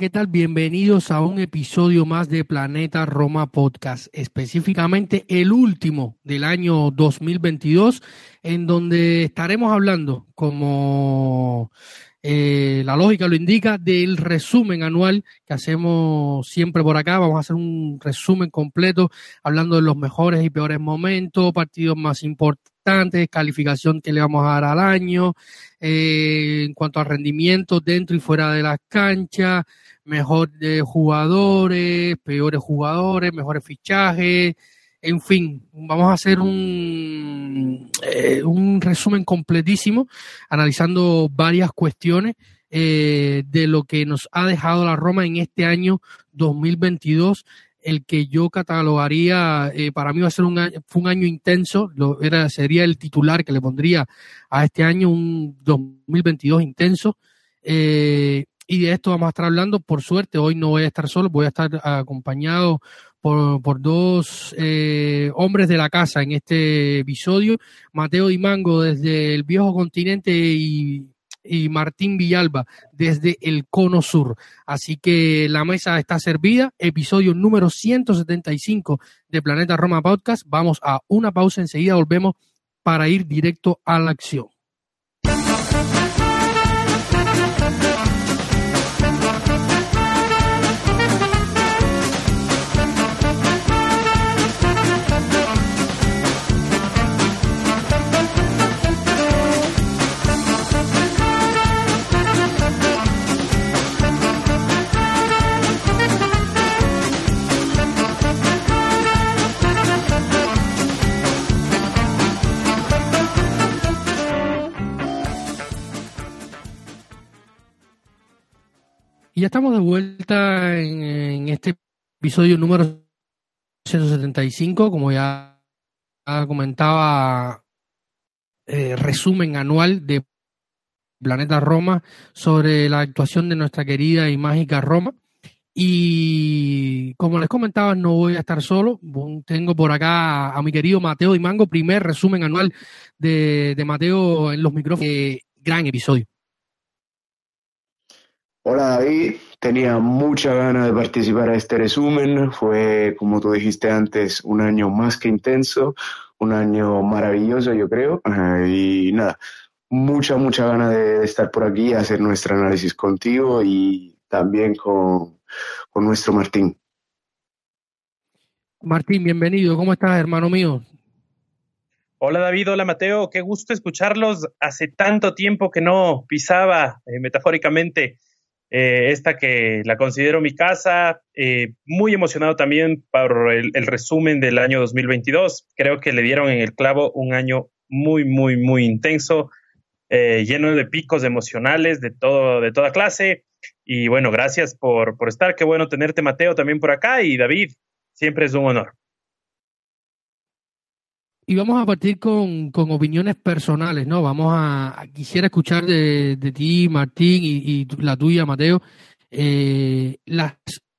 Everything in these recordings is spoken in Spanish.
¿Qué tal? Bienvenidos a un episodio más de Planeta Roma Podcast, específicamente el último del año 2022, en donde estaremos hablando, como eh, la lógica lo indica, del resumen anual que hacemos siempre por acá. Vamos a hacer un resumen completo hablando de los mejores y peores momentos, partidos más importantes, calificación que le vamos a dar al año, eh, en cuanto a rendimiento dentro y fuera de las canchas, mejor de jugadores, peores jugadores, mejores fichajes, en fin, vamos a hacer un, eh, un resumen completísimo, analizando varias cuestiones eh, de lo que nos ha dejado la Roma en este año 2022 el que yo catalogaría, eh, para mí va a ser un año, fue un año intenso, lo, era, sería el titular que le pondría a este año, un 2022 intenso. Eh, y de esto vamos a estar hablando, por suerte, hoy no voy a estar solo, voy a estar acompañado por, por dos eh, hombres de la casa en este episodio, Mateo Dimango desde el viejo continente y y Martín Villalba desde el Cono Sur. Así que la mesa está servida. Episodio número 175 de Planeta Roma Podcast. Vamos a una pausa, enseguida volvemos para ir directo a la acción. Ya estamos de vuelta en, este episodio número 175, como ya comentaba, eh, resumen anual de Planeta Roma sobre la actuación de nuestra querida y mágica Roma. Y como les comentaba, no voy a estar solo. Tengo por acá a mi querido Mateo Mango, primer resumen anual de, de Mateo en los micrófonos. Eh, gran episodio. Hola David, tenía mucha ganas de participar a este resumen. Fue, como tú dijiste antes, un año más que intenso, un año maravilloso, yo creo. Y nada, mucha, mucha ganas de, estar por aquí, hacer nuestro análisis contigo y también con, con nuestro Martín. Martín, bienvenido. ¿Cómo estás, hermano mío? Hola David, hola Mateo, qué gusto escucharlos. Hace tanto tiempo que no pisaba, eh, metafóricamente, eh, esta que la considero mi casa, eh, muy emocionado también por el, resumen del año 2022. Creo que le dieron en el clavo un año muy, muy, muy intenso, eh, lleno de picos emocionales de, todo, de toda clase. Y bueno, gracias por, por estar. Qué bueno tenerte, Mateo, también por acá. Y David, siempre es un honor. Y vamos a partir con, con, opiniones personales, ¿no? Vamos a, quisiera escuchar de, de ti, Martín, y, la tuya, Mateo, eh, las,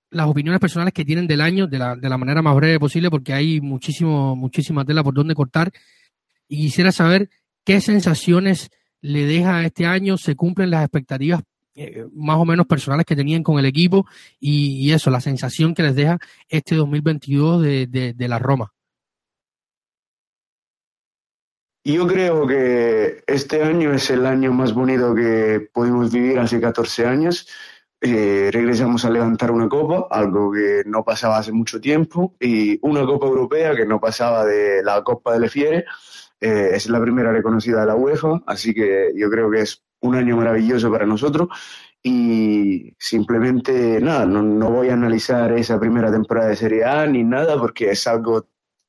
las opiniones personales que tienen del año de la, de la manera más breve posible, porque hay muchísimo, muchísima tela por donde cortar. Y quisiera saber qué sensaciones le deja este año, se cumplen las expectativas eh, más o menos personales que tenían con el equipo y, y, eso, la sensación que les deja este 2022 de, de, de la Roma. Yo creo que este año es el año más bonito que pudimos vivir hace 14 años. eh, regresamos a levantar una copa, algo que no pasaba hace mucho tiempo, y una copa europea que no pasaba de la Copa de Le Fiere. Eh, es la primera reconocida de la UEFA, así que yo creo que es un año maravilloso para nosotros y simplemente nada, no, no, voy a analizar esa primera temporada de Serie A ni nada porque es algo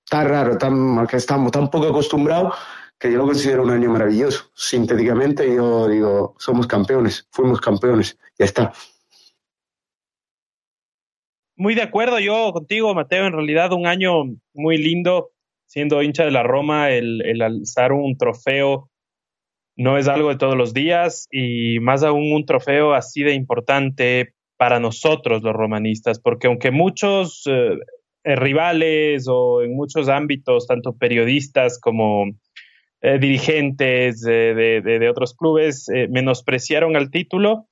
tan raro, tan, que estamos tan poco acostumbrados que yo lo considero un año maravilloso. Sintéticamente yo digo, somos campeones, fuimos campeones, ya está. Muy de acuerdo yo contigo, Mateo, en realidad un año muy lindo, siendo hincha de la Roma, el, el alzar un trofeo no es algo de todos los días y más aún un trofeo así de importante para nosotros los romanistas, porque aunque muchos eh, eh, rivales o en muchos ámbitos, tanto periodistas como eh, dirigentes de, otros clubes, menospreciaron al título,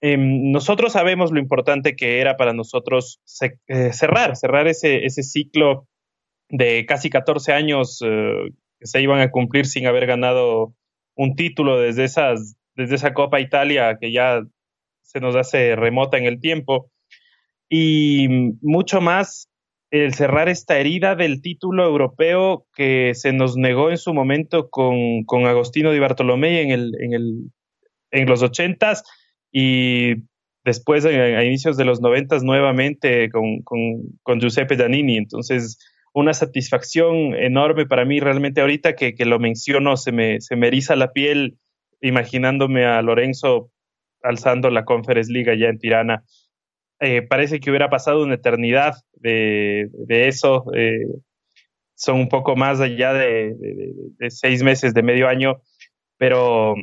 em, nosotros sabemos lo importante que era para nosotros cerrar, cerrar ese, ese ciclo de casi 14 años que se iban a cumplir sin haber ganado un título desde, esas, desde esa Copa Italia que ya se nos hace remota en el tiempo. Y mucho más el cerrar esta herida del título europeo que se nos negó en su momento con, con Agostino Di Bartolomei en, el, en, el, en los ochentas y después a, inicios de los noventas nuevamente con, con, con Giuseppe Danini. Entonces, una satisfacción enorme para mí realmente ahorita que, lo menciono, se me, se me eriza la piel imaginándome a Lorenzo alzando la Conference League allá en Tirana. Eh, parece que hubiera pasado una eternidad de, eso. Eh, son un poco más allá de, seis meses, de medio año, pero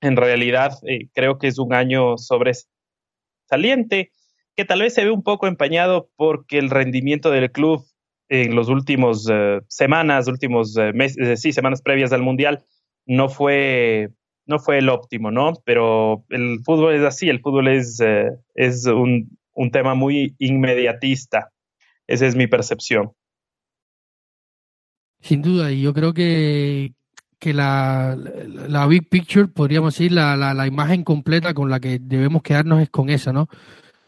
en realidad eh, creo que es un año sobresaliente que tal vez se ve un poco empañado porque el rendimiento del club en los últimos eh, semanas, últimos eh, meses, eh, sí, semanas previas al Mundial, no fue, no fue el óptimo, ¿no? Pero el fútbol es así, el fútbol es, es un, un, tema muy inmediatista. Esa es mi percepción. Sin duda, y yo creo que, que la, la, big picture, podríamos decir, la, la, imagen completa con la que debemos quedarnos es con esa, ¿no?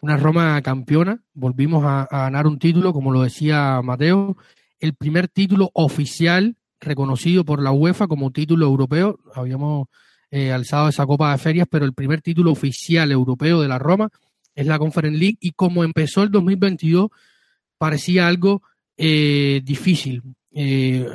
una Roma campeona, volvimos a, ganar un título, como lo decía Mateo, el primer título oficial reconocido por la UEFA como título europeo. Habíamos eh, alzado esa Copa de Ferias, pero el primer título oficial europeo de la Roma es la Conference League y como empezó el 2022 parecía algo eh, difícil, eh,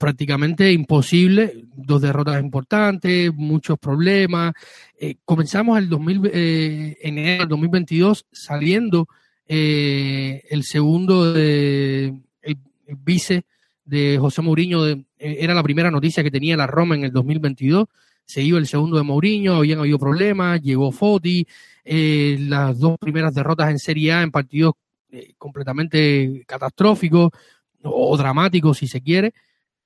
prácticamente imposible, dos derrotas importantes, muchos problemas. Eh, comenzamos el 2000, eh, enero del 2022 saliendo el segundo de el, vice de José Mourinho, era la primera noticia que tenía la Roma en el 2022. Se iba el segundo de Mourinho, habían habido problemas, llegó Foti, las dos primeras derrotas en Serie A en partidos completamente catastróficos o dramáticos si se quiere,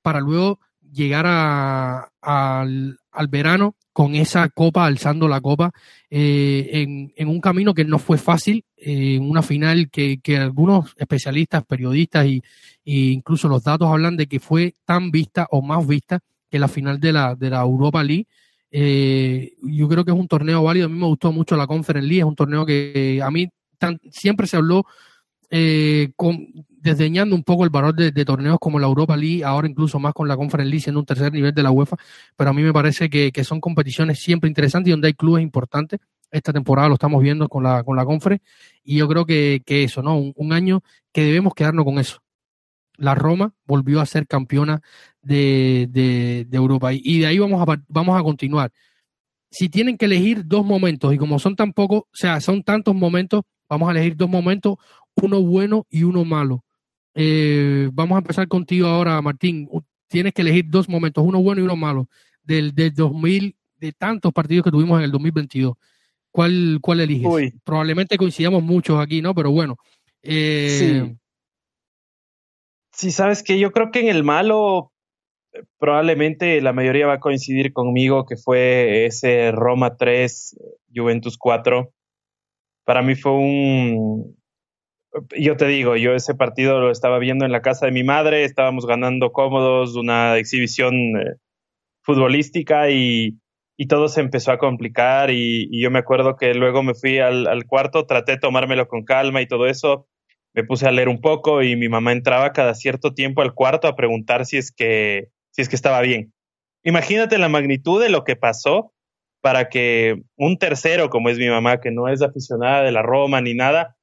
para luego llegar a, al, al, verano con esa copa, alzando la copa, eh, en, en, un camino que no fue fácil, en una final que, que, algunos especialistas, periodistas y, incluso los datos hablan de que fue tan vista o más vista que la final de la, de la Europa League. Eh, yo creo que es un torneo válido, a mí me gustó mucho la Conference League, es un torneo que a mí siempre se habló eh, desdeñando un poco el valor de, torneos como la Europa League, ahora incluso más con la Conference League siendo un tercer nivel de la UEFA, pero a mí me parece que, son competiciones siempre interesantes y donde hay clubes importantes. Esta temporada lo estamos viendo con la, con la Conference y yo creo que, eso, ¿no? Un, año que debemos quedarnos con eso. La Roma volvió a ser campeona de, de, de Europa y de ahí vamos a, vamos a continuar. Si tienen que elegir dos momentos y como son tan pocos, o sea, son tantos momentos, vamos a elegir dos momentos, uno bueno y uno malo. Eh, vamos a empezar contigo ahora, Martín. Tienes que elegir dos momentos, uno bueno y uno malo, del, del 2000, de tantos partidos que tuvimos en el 2022. ¿Cuál, cuál eliges? Probablemente coincidamos muchos aquí, ¿no? Pero bueno. Eh... Sí. sí, sabes que yo creo que en el malo probablemente la mayoría va a coincidir conmigo que fue ese Roma 3, Juventus 4. Para mí fue un, yo te digo, yo ese partido lo estaba viendo en la casa de mi madre, estábamos ganando cómodos, una exhibición eh, futbolística y y todo se empezó a complicar y, yo me acuerdo que luego me fui al, al, cuarto, traté de tomármelo con calma y todo eso, me puse a leer un poco y mi mamá entraba cada cierto tiempo al cuarto a preguntar si es que, si es que estaba bien. Imagínate la magnitud de lo que pasó para que un tercero, como es mi mamá, que no es aficionada de la Roma ni nada,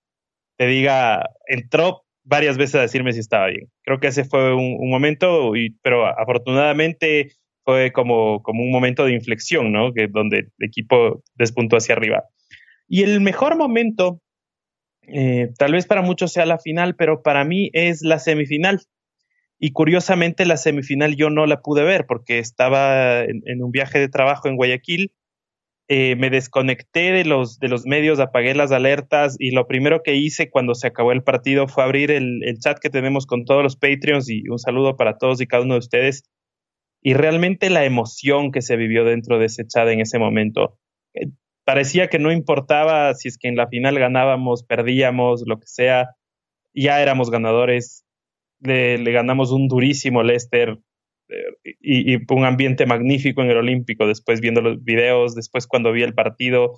te diga, entró varias veces a decirme si estaba bien. Creo que ese fue un, momento, pero afortunadamente fue como, como un momento de inflexión, ¿no? Que donde el equipo despuntó hacia arriba. Y el mejor momento, eh, tal vez para muchos sea la final, pero para mí es la semifinal. Y curiosamente la semifinal yo no la pude ver porque estaba en, un viaje de trabajo en Guayaquil. Eh, me desconecté de los, de los medios, apagué las alertas y lo primero que hice cuando se acabó el partido fue abrir el, el chat que tenemos con todos los Patreons y un saludo para todos y cada uno de ustedes y realmente la emoción que se vivió dentro de ese chat en ese momento. Eh, parecía que no importaba si es que en la final ganábamos, perdíamos, lo que sea, ya éramos ganadores. Le, ganamos un durísimo Leicester eh, y, y, un ambiente magnífico en el Olímpico. Después viendo los videos, después cuando vi el partido,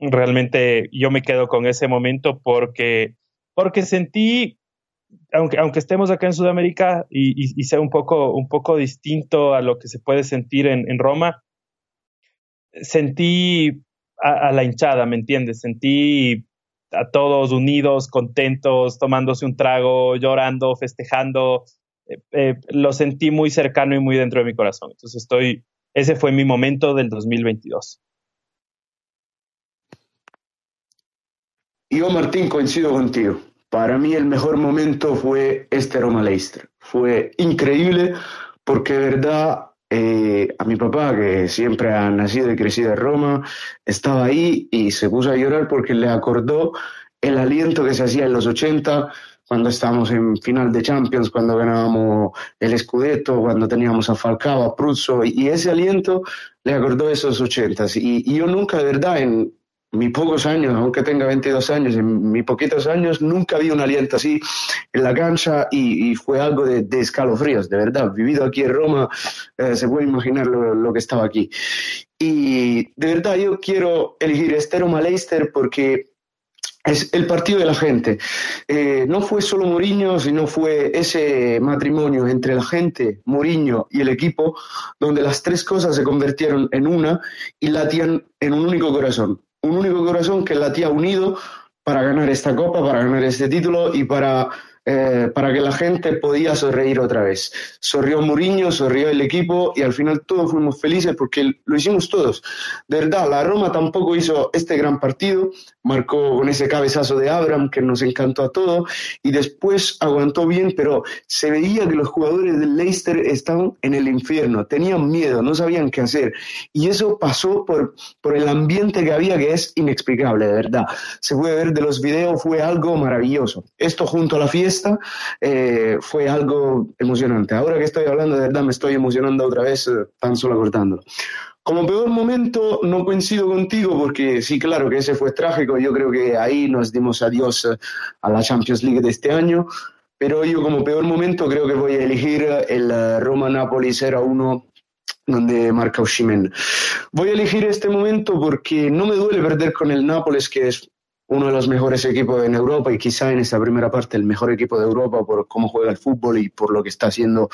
realmente yo me quedo con ese momento porque, porque sentí aunque, aunque estemos acá en Sudamérica y, sea un poco, un poco distinto a lo que se puede sentir en, Roma, sentí a, la hinchada, ¿me entiendes? Sentí a todos unidos, contentos, tomándose un trago, llorando, festejando. Eh, eh, lo sentí muy cercano y muy dentro de mi corazón. Entonces estoy, ese fue mi momento del 2022. Yo, Martín, coincido contigo. Para mí el mejor momento fue este Roma Leicester. Fue increíble porque de verdad eh, a mi papá, que siempre ha nacido y crecido en Roma, estaba ahí y se puso a llorar porque le acordó el aliento que se hacía en los 80 cuando estábamos en final de Champions, cuando ganábamos el Scudetto, cuando teníamos a Falcao, a Pruzzo, y ese aliento le acordó esos 80 y, y yo nunca, de verdad, en, mis pocos años, aunque tenga 22 años, en mis poquitos años nunca vi un aliento así en la cancha y, fue algo de, escalofríos, de verdad. Vivido aquí en Roma, eh, se puede imaginar lo, que estaba aquí. Y de verdad yo quiero elegir este Roma Leicester porque es el partido de la gente. Eh, no fue solo Mourinho, sino fue ese matrimonio entre la gente, Mourinho y el equipo, donde las tres cosas se convirtieron en una y latían en un único corazón un único corazón que latía unido para ganar esta copa, para ganar este título y para eh, para que la gente podía sonreír otra vez. Sonrió Mourinho, sonrió el equipo y al final todos fuimos felices porque lo hicimos todos. De verdad, la Roma tampoco hizo este gran partido, marcó con ese cabezazo de Abraham que nos encantó a todos y después aguantó bien, pero se veía que los jugadores del Leicester estaban en el infierno, tenían miedo, no sabían qué hacer y eso pasó por, por el ambiente que había que es inexplicable, de verdad. Se puede ver de los videos, fue algo maravilloso. Esto junto a la fiesta eh, fue algo emocionante. Ahora que estoy hablando, de verdad me estoy emocionando otra vez, eh, tan solo acordándolo. Como peor momento, no coincido contigo porque sí, claro que ese fue trágico. Yo creo que ahí nos dimos adiós eh, a la Champions League de este año. Pero yo como peor momento creo que voy a elegir el Roma-Napoli 0-1 donde marca Oshimen. Voy a elegir este momento porque no me duele perder con el Nápoles, que es uno de los mejores equipos en Europa y quizá en esta primera parte el mejor equipo de Europa por cómo juega el fútbol y por lo que está haciendo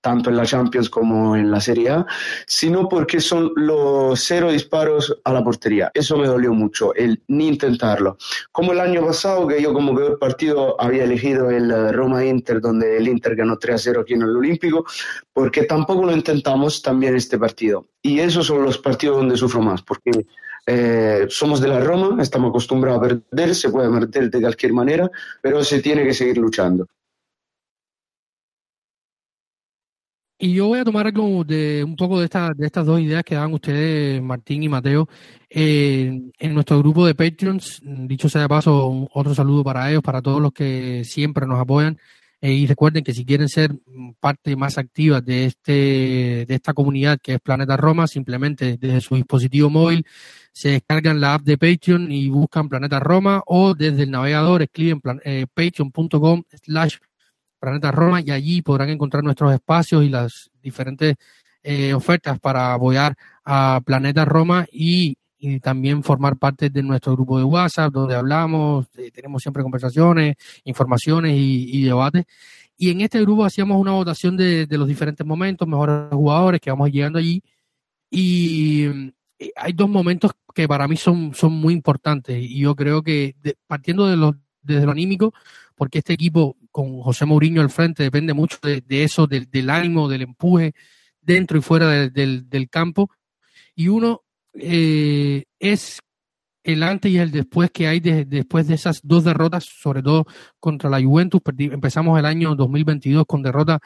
tanto en la Champions como en la Serie A, sino porque son los cero disparos a la portería. Eso me dolió mucho, el ni intentarlo. Como el año pasado, que yo como peor partido había elegido el Roma-Inter, donde el Inter ganó 3-0 aquí en el Olímpico, porque tampoco lo intentamos también este partido. Y esos son los partidos donde sufro más, porque eh, somos de la Roma, estamos acostumbrados a perder, se puede perder de cualquier manera, pero se tiene que seguir luchando. Y yo voy a tomar algo de un poco de, de estas dos ideas que daban ustedes, Martín y Mateo, eh, en nuestro grupo de Patreons. Dicho sea de paso, otro saludo para ellos, para todos los que siempre nos apoyan. Eh, y recuerden que si quieren ser parte más activa de, este, de esta comunidad que es Planeta Roma, simplemente desde su dispositivo móvil se descargan la app de Patreon y buscan Planeta Roma o desde el navegador escriben eh, patreon.com slash Planeta Roma y allí podrán encontrar nuestros espacios y las diferentes eh, ofertas para apoyar a Planeta Roma y, también formar parte de nuestro grupo de WhatsApp, donde hablamos, eh, tenemos siempre conversaciones, informaciones y, debates. Y en este grupo hacíamos una votación de, los diferentes momentos, mejores jugadores que vamos llegando allí. Y hay dos momentos que para mí son, son muy importantes. Y yo creo que partiendo de los, desde lo anímico, porque este equipo con José Mourinho al frente depende mucho de, eso, del, ánimo, del empuje dentro y fuera del, campo. Y uno eh, es el antes y el después que hay después de esas dos derrotas, sobre todo contra la Juventus. empezamos el año 2022 con derrota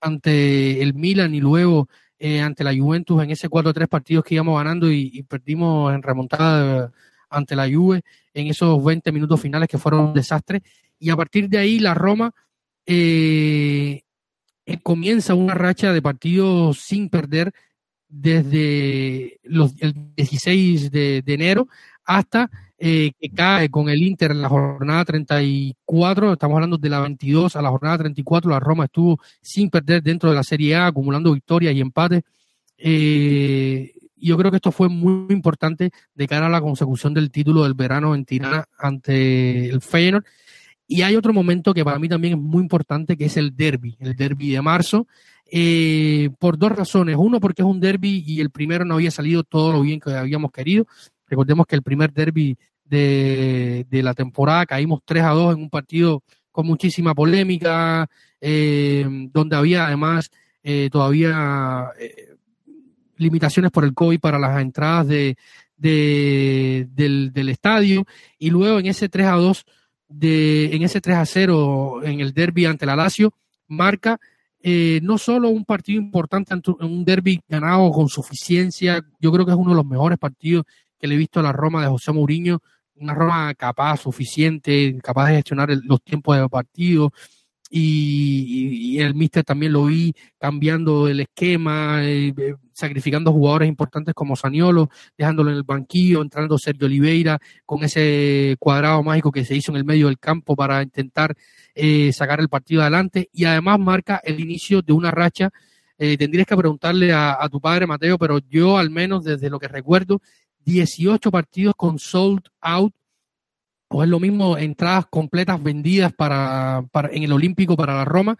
ante el Milan y luego eh, ante la Juventus en ese 4-3 partidos que íbamos ganando y, perdimos en remontada ante la Juve en esos 20 minutos finales que fueron un desastre. Y a partir de ahí la Roma eh, eh, comienza una racha de partidos sin perder desde los, el 16 de, enero hasta eh, que cae con el Inter en la jornada 34, estamos hablando de la 22 a la jornada 34, la Roma estuvo sin perder dentro de la Serie A, acumulando victorias y empates. Eh, yo creo que esto fue muy importante de cara a la consecución del título del verano en Tirana ante el Feyenoord. Y hay otro momento que para mí también es muy importante, que es el derby, el derby de marzo, eh, por dos razones. Uno, porque es un derby y el primero no había salido todo lo bien que habíamos querido. Recordemos que el primer derby de, la temporada caímos 3 a 2 en un partido con muchísima polémica, eh, donde había además eh, todavía limitaciones por el COVID para las entradas de, del, del, estadio. Y luego en ese 3 a 2 de, en ese 3 a 0 en el derby ante la Lazio, marca eh, no solo un partido importante, un derby ganado con suficiencia, yo creo que es uno de los mejores partidos que le he visto la Roma de José Mourinho, una Roma capaz, suficiente, capaz de gestionar los tiempos de partido, y, el Mister también lo vi cambiando el esquema, eh, eh, sacrificando jugadores importantes como Saniolo, dejándolo en el banquillo, entrando Sergio Oliveira con ese cuadrado mágico que se hizo en el medio del campo para intentar eh, sacar el partido adelante y además marca el inicio de una racha. tendrías que preguntarle a tu padre Mateo, pero yo al menos desde lo que recuerdo, 18 partidos con sold out o es lo mismo entradas completas vendidas para, en el Olímpico para la Roma,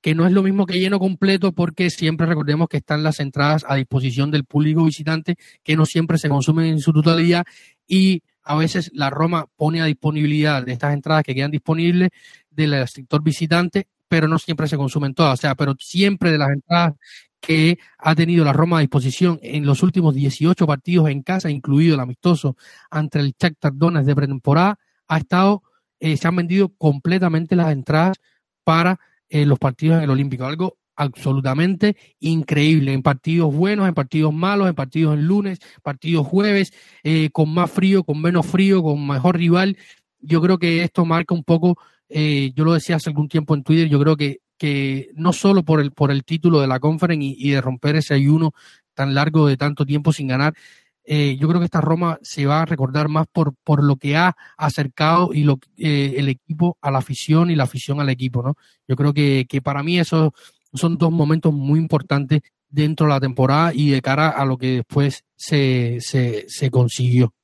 que no es lo mismo que lleno completo porque siempre recordemos que están las entradas a disposición del público visitante que no siempre se consumen en su totalidad y a veces la Roma pone a disponibilidad de estas entradas que quedan disponibles del sector visitante, pero no siempre se consumen todas, o sea, pero siempre de las entradas que ha tenido la Roma a disposición en los últimos 18 partidos en casa, incluido el amistoso ante el Shakhtar Donetsk de pretemporada, ha estado, eh, se han vendido completamente las entradas para eh, los partidos en el Olímpico. Algo absolutamente increíble. En partidos buenos, en partidos malos, en partidos en lunes, partidos jueves, eh, con más frío, con menos frío, con mejor rival. Yo creo que esto marca un poco, yo lo decía hace algún tiempo en Twitter, yo creo que, que no solo por el, por el título de la conference y de romper ese ayuno tan largo de tanto tiempo sin ganar, eh, yo creo que esta Roma se va a recordar más por, por lo que ha acercado y lo, eh, el equipo a la afición y la afición al equipo, ¿no? Yo creo que, que para mí esos son dos momentos muy importantes dentro de la temporada y de cara a lo que después se, se consiguió.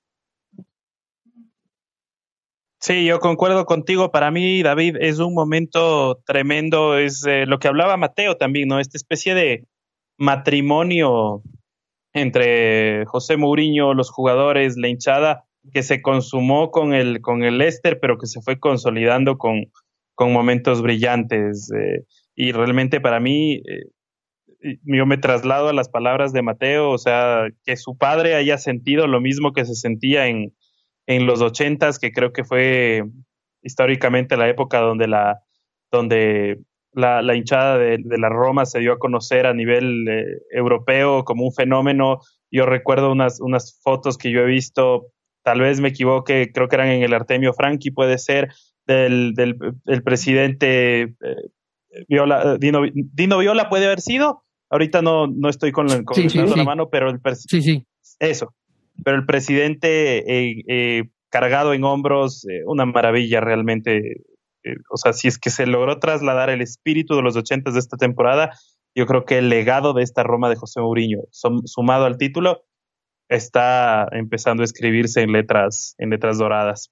Sí, yo concuerdo contigo. Para mí, David, es un momento tremendo. Es eh, lo que hablaba Mateo también, ¿no? Esta especie de matrimonio entre José Mourinho, los jugadores, la hinchada, que se consumó con el, con el pero que se fue consolidando con, con momentos brillantes. Eh, y realmente para mí, eh, yo me traslado a las palabras de Mateo, o sea, que su padre haya sentido lo mismo que se sentía en, en los ochentas, que creo que fue históricamente la época donde la donde la, la hinchada de, la Roma se dio a conocer a nivel eh, europeo como un fenómeno. Yo recuerdo unas, unas fotos que yo he visto, tal vez me equivoque, creo que eran en el Artemio Franchi, puede ser, del, del, presidente eh, Viola, Dino, Dino, Viola puede haber sido. Ahorita no, no estoy con, la, la mano, pero el sí, sí. Eso. Pero el presidente eh, cargado en hombros, una maravilla realmente eh, o sea, si es que se logró trasladar el espíritu de los ochentas de esta temporada, yo creo que el legado de esta Roma de José Mourinho, sumado al título, está empezando a escribirse en letras, en letras doradas.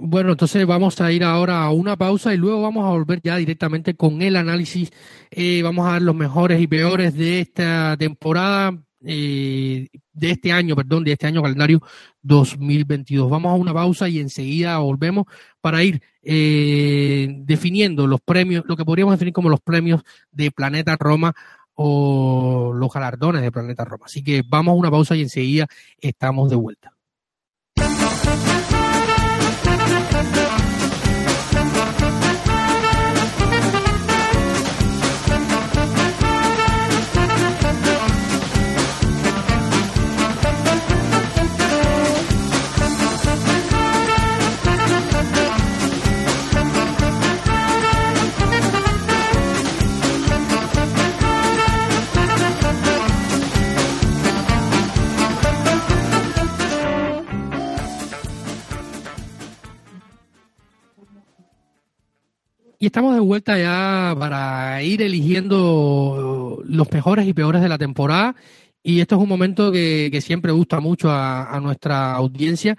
Bueno, entonces vamos a ir ahora a una pausa y luego vamos a volver ya directamente con el análisis. Eh, vamos a dar los mejores y peores de esta temporada, eh, de este año, perdón, de este año calendario 2022. Vamos a una pausa y enseguida volvemos para ir eh, definiendo los premios, lo que podríamos definir como los premios de Planeta Roma o los galardones de Planeta Roma. Así que vamos a una pausa y enseguida estamos de vuelta. Y estamos de vuelta ya para ir eligiendo los mejores y peores de la temporada. Y esto es un momento que, siempre gusta mucho a, nuestra audiencia.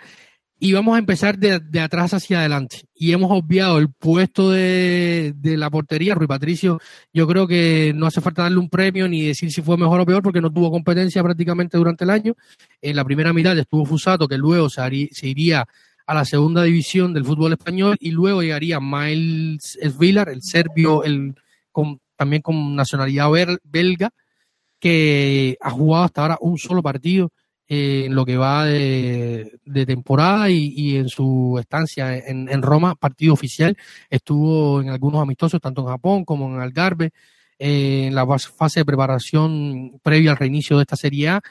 Y vamos a empezar de, atrás hacia adelante. Y hemos obviado el puesto de, de, la portería. Rui Patricio, yo creo que no hace falta darle un premio ni decir si fue mejor o peor, porque no tuvo competencia prácticamente durante el año. En la primera mitad estuvo Fusato, que luego se, se iría a la segunda división del fútbol español y luego llegaría Miles Villar, el serbio, el, también con nacionalidad belga, que ha jugado hasta ahora un solo partido eh, en lo que va de, temporada y, en su estancia en, Roma, partido oficial, estuvo en algunos amistosos, tanto en Japón como en Algarve, eh, en la fase de preparación previa al reinicio de esta Serie A.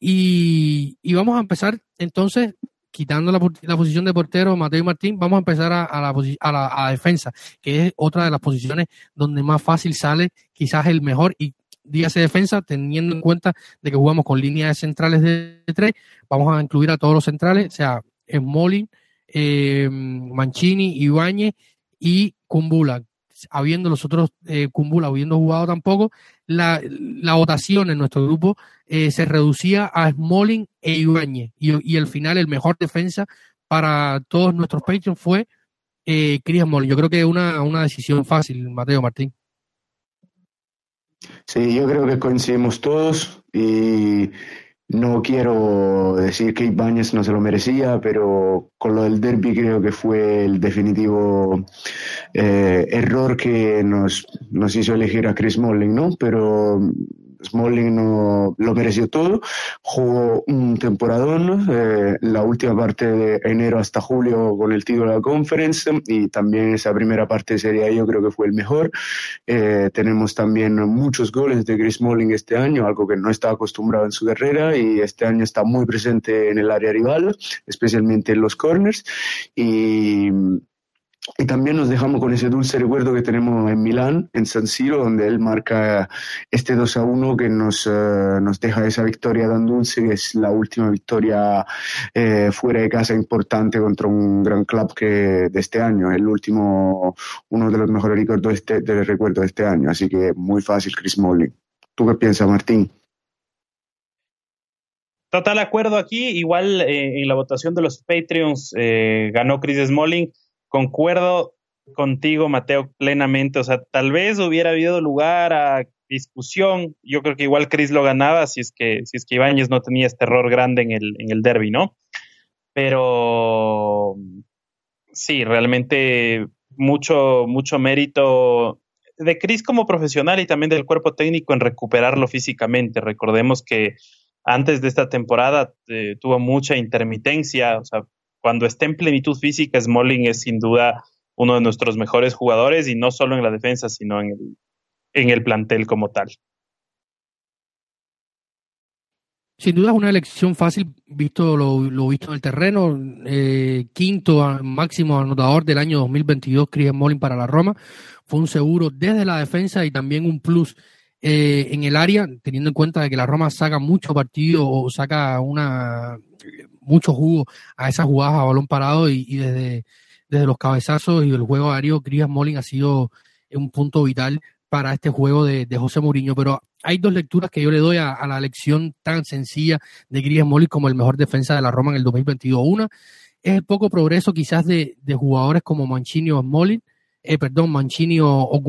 Y, y vamos a empezar entonces quitando la, posición de portero Mateo Martín, vamos a empezar a, la, defensa, que es otra de las posiciones donde más fácil sale quizás el mejor y dígase defensa, teniendo en cuenta de que jugamos con líneas centrales de, tres, vamos a incluir a todos los centrales, sea, Smolin, eh, Mancini, Ibáñez y Kumbula, habiendo los otros eh, Kumbula habiendo jugado tampoco, la, la votación en nuestro grupo eh, se reducía a Smalling e Ibáñez. Y, al final el mejor defensa para todos nuestros Patreons fue eh, Chris Smalling. Yo creo que es una, una decisión fácil, Mateo Martín. Sí, yo creo que coincidimos todos y no quiero decir que Ibáñez no se lo merecía, pero con lo del derby creo que fue el definitivo eh, error que nos, nos hizo elegir a Chris Molling, ¿no? Pero Smalling no lo mereció todo, jugó un temporadón, eh, la última parte de enero hasta julio con el título de la conference y también esa primera parte de Serie yo creo que fue el mejor. Eh, tenemos también muchos goles de Chris Smalling este año, algo que no está acostumbrado en su carrera y este año está muy presente en el área rival, especialmente en los corners y y también nos dejamos con ese dulce recuerdo que tenemos en Milán, en San Siro, donde él marca este 2 a 1 que nos, eh, nos deja esa victoria tan dulce, que es la última victoria eh, fuera de casa importante contra un gran club que de este año, el último, uno de los mejores recuerdos de este, de, recuerdo de este año. Así que muy fácil, Chris Molly. ¿Tú qué piensas, Martín? Total acuerdo aquí. Igual eh, en la votación de los Patreons ganó Chris Smalling concuerdo contigo, Mateo, plenamente. O sea, tal vez hubiera habido lugar a discusión. Yo creo que igual Chris lo ganaba si es que, si es que Ibáñez no tenía este error grande en el, en el derby, ¿no? Pero sí, realmente mucho, mucho mérito de Chris como profesional y también del cuerpo técnico en recuperarlo físicamente. Recordemos que antes de esta temporada eh, tuvo mucha intermitencia, o sea, cuando esté en plenitud física, Smalling es sin duda uno de nuestros mejores jugadores y no solo en la defensa, sino en el, en el plantel como tal. Sin duda es una elección fácil, visto lo, visto en el terreno. Eh, quinto máximo anotador del año 2022, Chris Smalling para la Roma. Fue un seguro desde la defensa y también un plus eh, en el área, teniendo en cuenta de que la Roma saca mucho partido o saca una mucho jugo a esas jugadas a balón parado y, desde, desde los cabezazos y el juego aéreo, Chris Molling ha sido un punto vital para este juego de, José Mourinho. Pero hay dos lecturas que yo le doy a, la lección tan sencilla de Gries Molly como el mejor defensa de la Roma en el 2022. Una es el poco progreso quizás de, jugadores como Mancini o Smolin, eh, perdón, Mancini o, o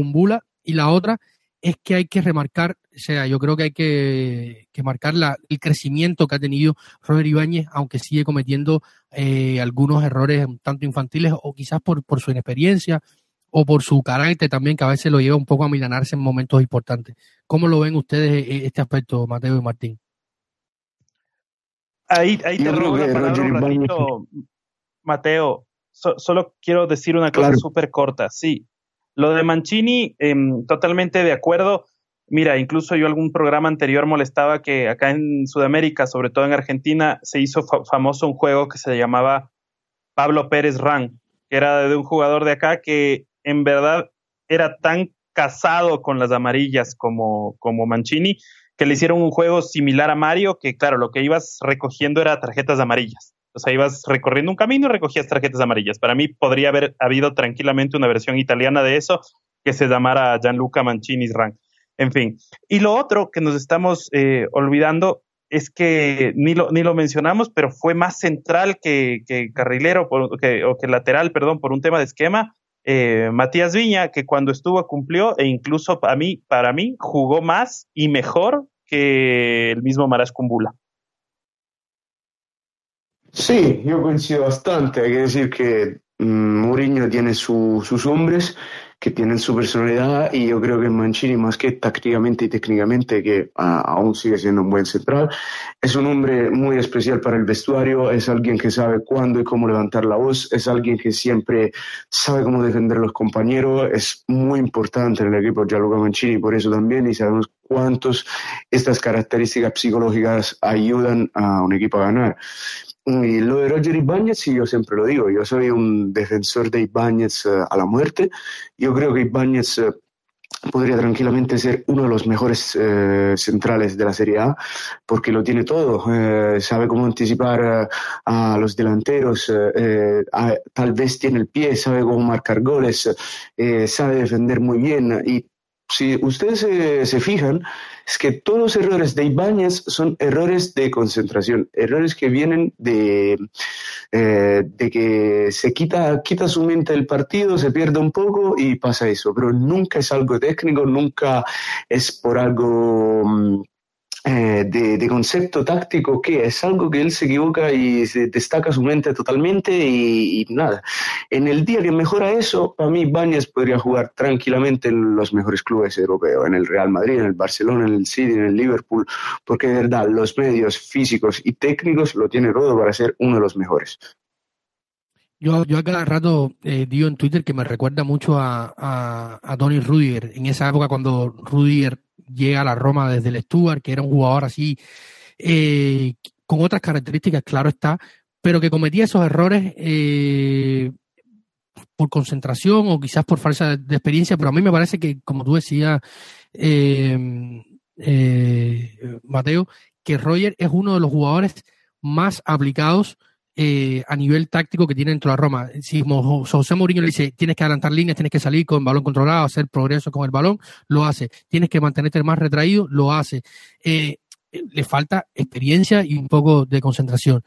y la otra es que hay que remarcar, o sea, yo creo que hay que, marcar la, el crecimiento que ha tenido Robert Ibáñez, aunque sigue cometiendo eh, algunos errores tanto infantiles o quizás por, por su inexperiencia o por su carácter también, que a veces lo lleva un poco a milanarse en momentos importantes. ¿Cómo lo ven ustedes eh, este aspecto, Mateo y Martín? Ahí, ahí te robo la palabra un ratito, Mateo. solo quiero decir una cosa súper corta. Sí, lo de Mancini, em, totalmente de acuerdo. Mira, incluso yo algún programa anterior molestaba que acá en Sudamérica, sobre todo en Argentina, se hizo famoso un juego que se llamaba Pablo Pérez Run, que era de un jugador de acá que en verdad era tan casado con las amarillas como, como Mancini, que le hicieron un juego similar a Mario, que claro, lo que ibas recogiendo era tarjetas amarillas. O sea, ibas recorriendo un camino y recogías tarjetas amarillas. Para mí podría haber habido tranquilamente una versión italiana de eso que se llamara Gianluca Mancini's Run. En fin. Y lo otro que nos estamos eh, olvidando es que ni lo, ni lo mencionamos, pero fue más central que, carrilero o que lateral, perdón, por un tema de esquema. Eh, Matías Viña, que cuando estuvo cumplió e incluso para mí, para mí jugó más y mejor que el mismo Maras Cumbula. Sí, yo coincido bastante. Hay que decir que mm, Mourinho tiene sus hombres que tienen su personalidad y yo creo que Mancini, más que tácticamente y técnicamente, que aún sigue siendo un buen central, es un hombre muy especial para el vestuario, es alguien que sabe cuándo y cómo levantar la voz, es alguien que siempre sabe cómo defender a los compañeros, es muy importante en el equipo Gianluca Mancini, por eso también, y sabemos cuántos estas características psicológicas ayudan a un equipo a ganar. Y lo de Roger Ibáñez, sí, yo siempre lo digo, yo soy un defensor de Ibáñez eh, a la muerte. Yo creo que Ibáñez eh, podría tranquilamente ser uno de los mejores eh, centrales de la Serie A, porque lo tiene todo. sabe cómo anticipar a los delanteros, tal vez tiene el pie, sabe cómo marcar goles, sabe defender muy bien. Y si ustedes se fijan, es que todos los errores de Ibáñez son errores de concentración, errores que vienen de, eh, de que se quita, quita su mente del partido, se pierde un poco y pasa eso, pero nunca es algo técnico, nunca es por algo mm, eh, de, concepto táctico que es algo que él se equivoca y se destaca su mente totalmente y, nada. En el día que mejora eso, para mí Bañez podría jugar tranquilamente en los mejores clubes europeos, en el Real Madrid, en el Barcelona, en el City, en el Liverpool, porque de verdad los medios físicos y técnicos lo tiene todo para ser uno de los mejores. Yo, yo a cada rato eh, digo en Twitter que me recuerda mucho a, a, a Tony Rudiger, en esa época cuando Rudiger llega a la Roma desde el Stuart, que era un jugador así, eh, con otras características, claro está, pero que cometía esos errores eh, por concentración o quizás por falsa de experiencia, pero a mí me parece que, como tú decías, eh, Mateo, que Roger es uno de los jugadores más aplicados eh, a nivel táctico que tiene dentro de la Roma. Si José Mourinho le dice tienes que adelantar líneas, tienes que salir con balón controlado, hacer progreso con el balón, lo hace. Tienes que mantenerte más retraído, lo hace. Eh, le falta experiencia y un poco de concentración.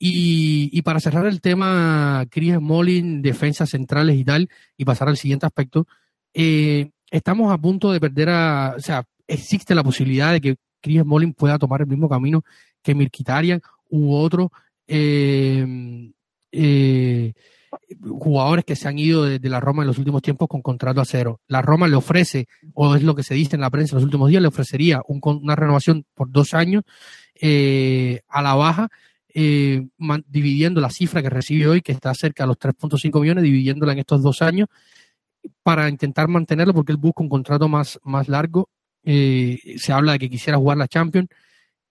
Y, para cerrar el tema, Chris Molin, defensas centrales y tal, y pasar al siguiente aspecto, eh, estamos a punto de perder a, o sea, existe la posibilidad de que Chris Molin pueda tomar el mismo camino que Mirkitarian u otro eh, eh, jugadores que se han ido de, la Roma en los últimos tiempos con contrato a cero. La Roma le ofrece, o es lo que se dice en la prensa en los últimos días, le ofrecería una renovación por dos años eh, a la baja, eh, dividiendo la cifra que recibe hoy, que está cerca de los 3.5 millones, dividiéndola en estos dos años, para intentar mantenerlo, porque él busca un contrato más, más largo. se habla de que quisiera jugar la Champions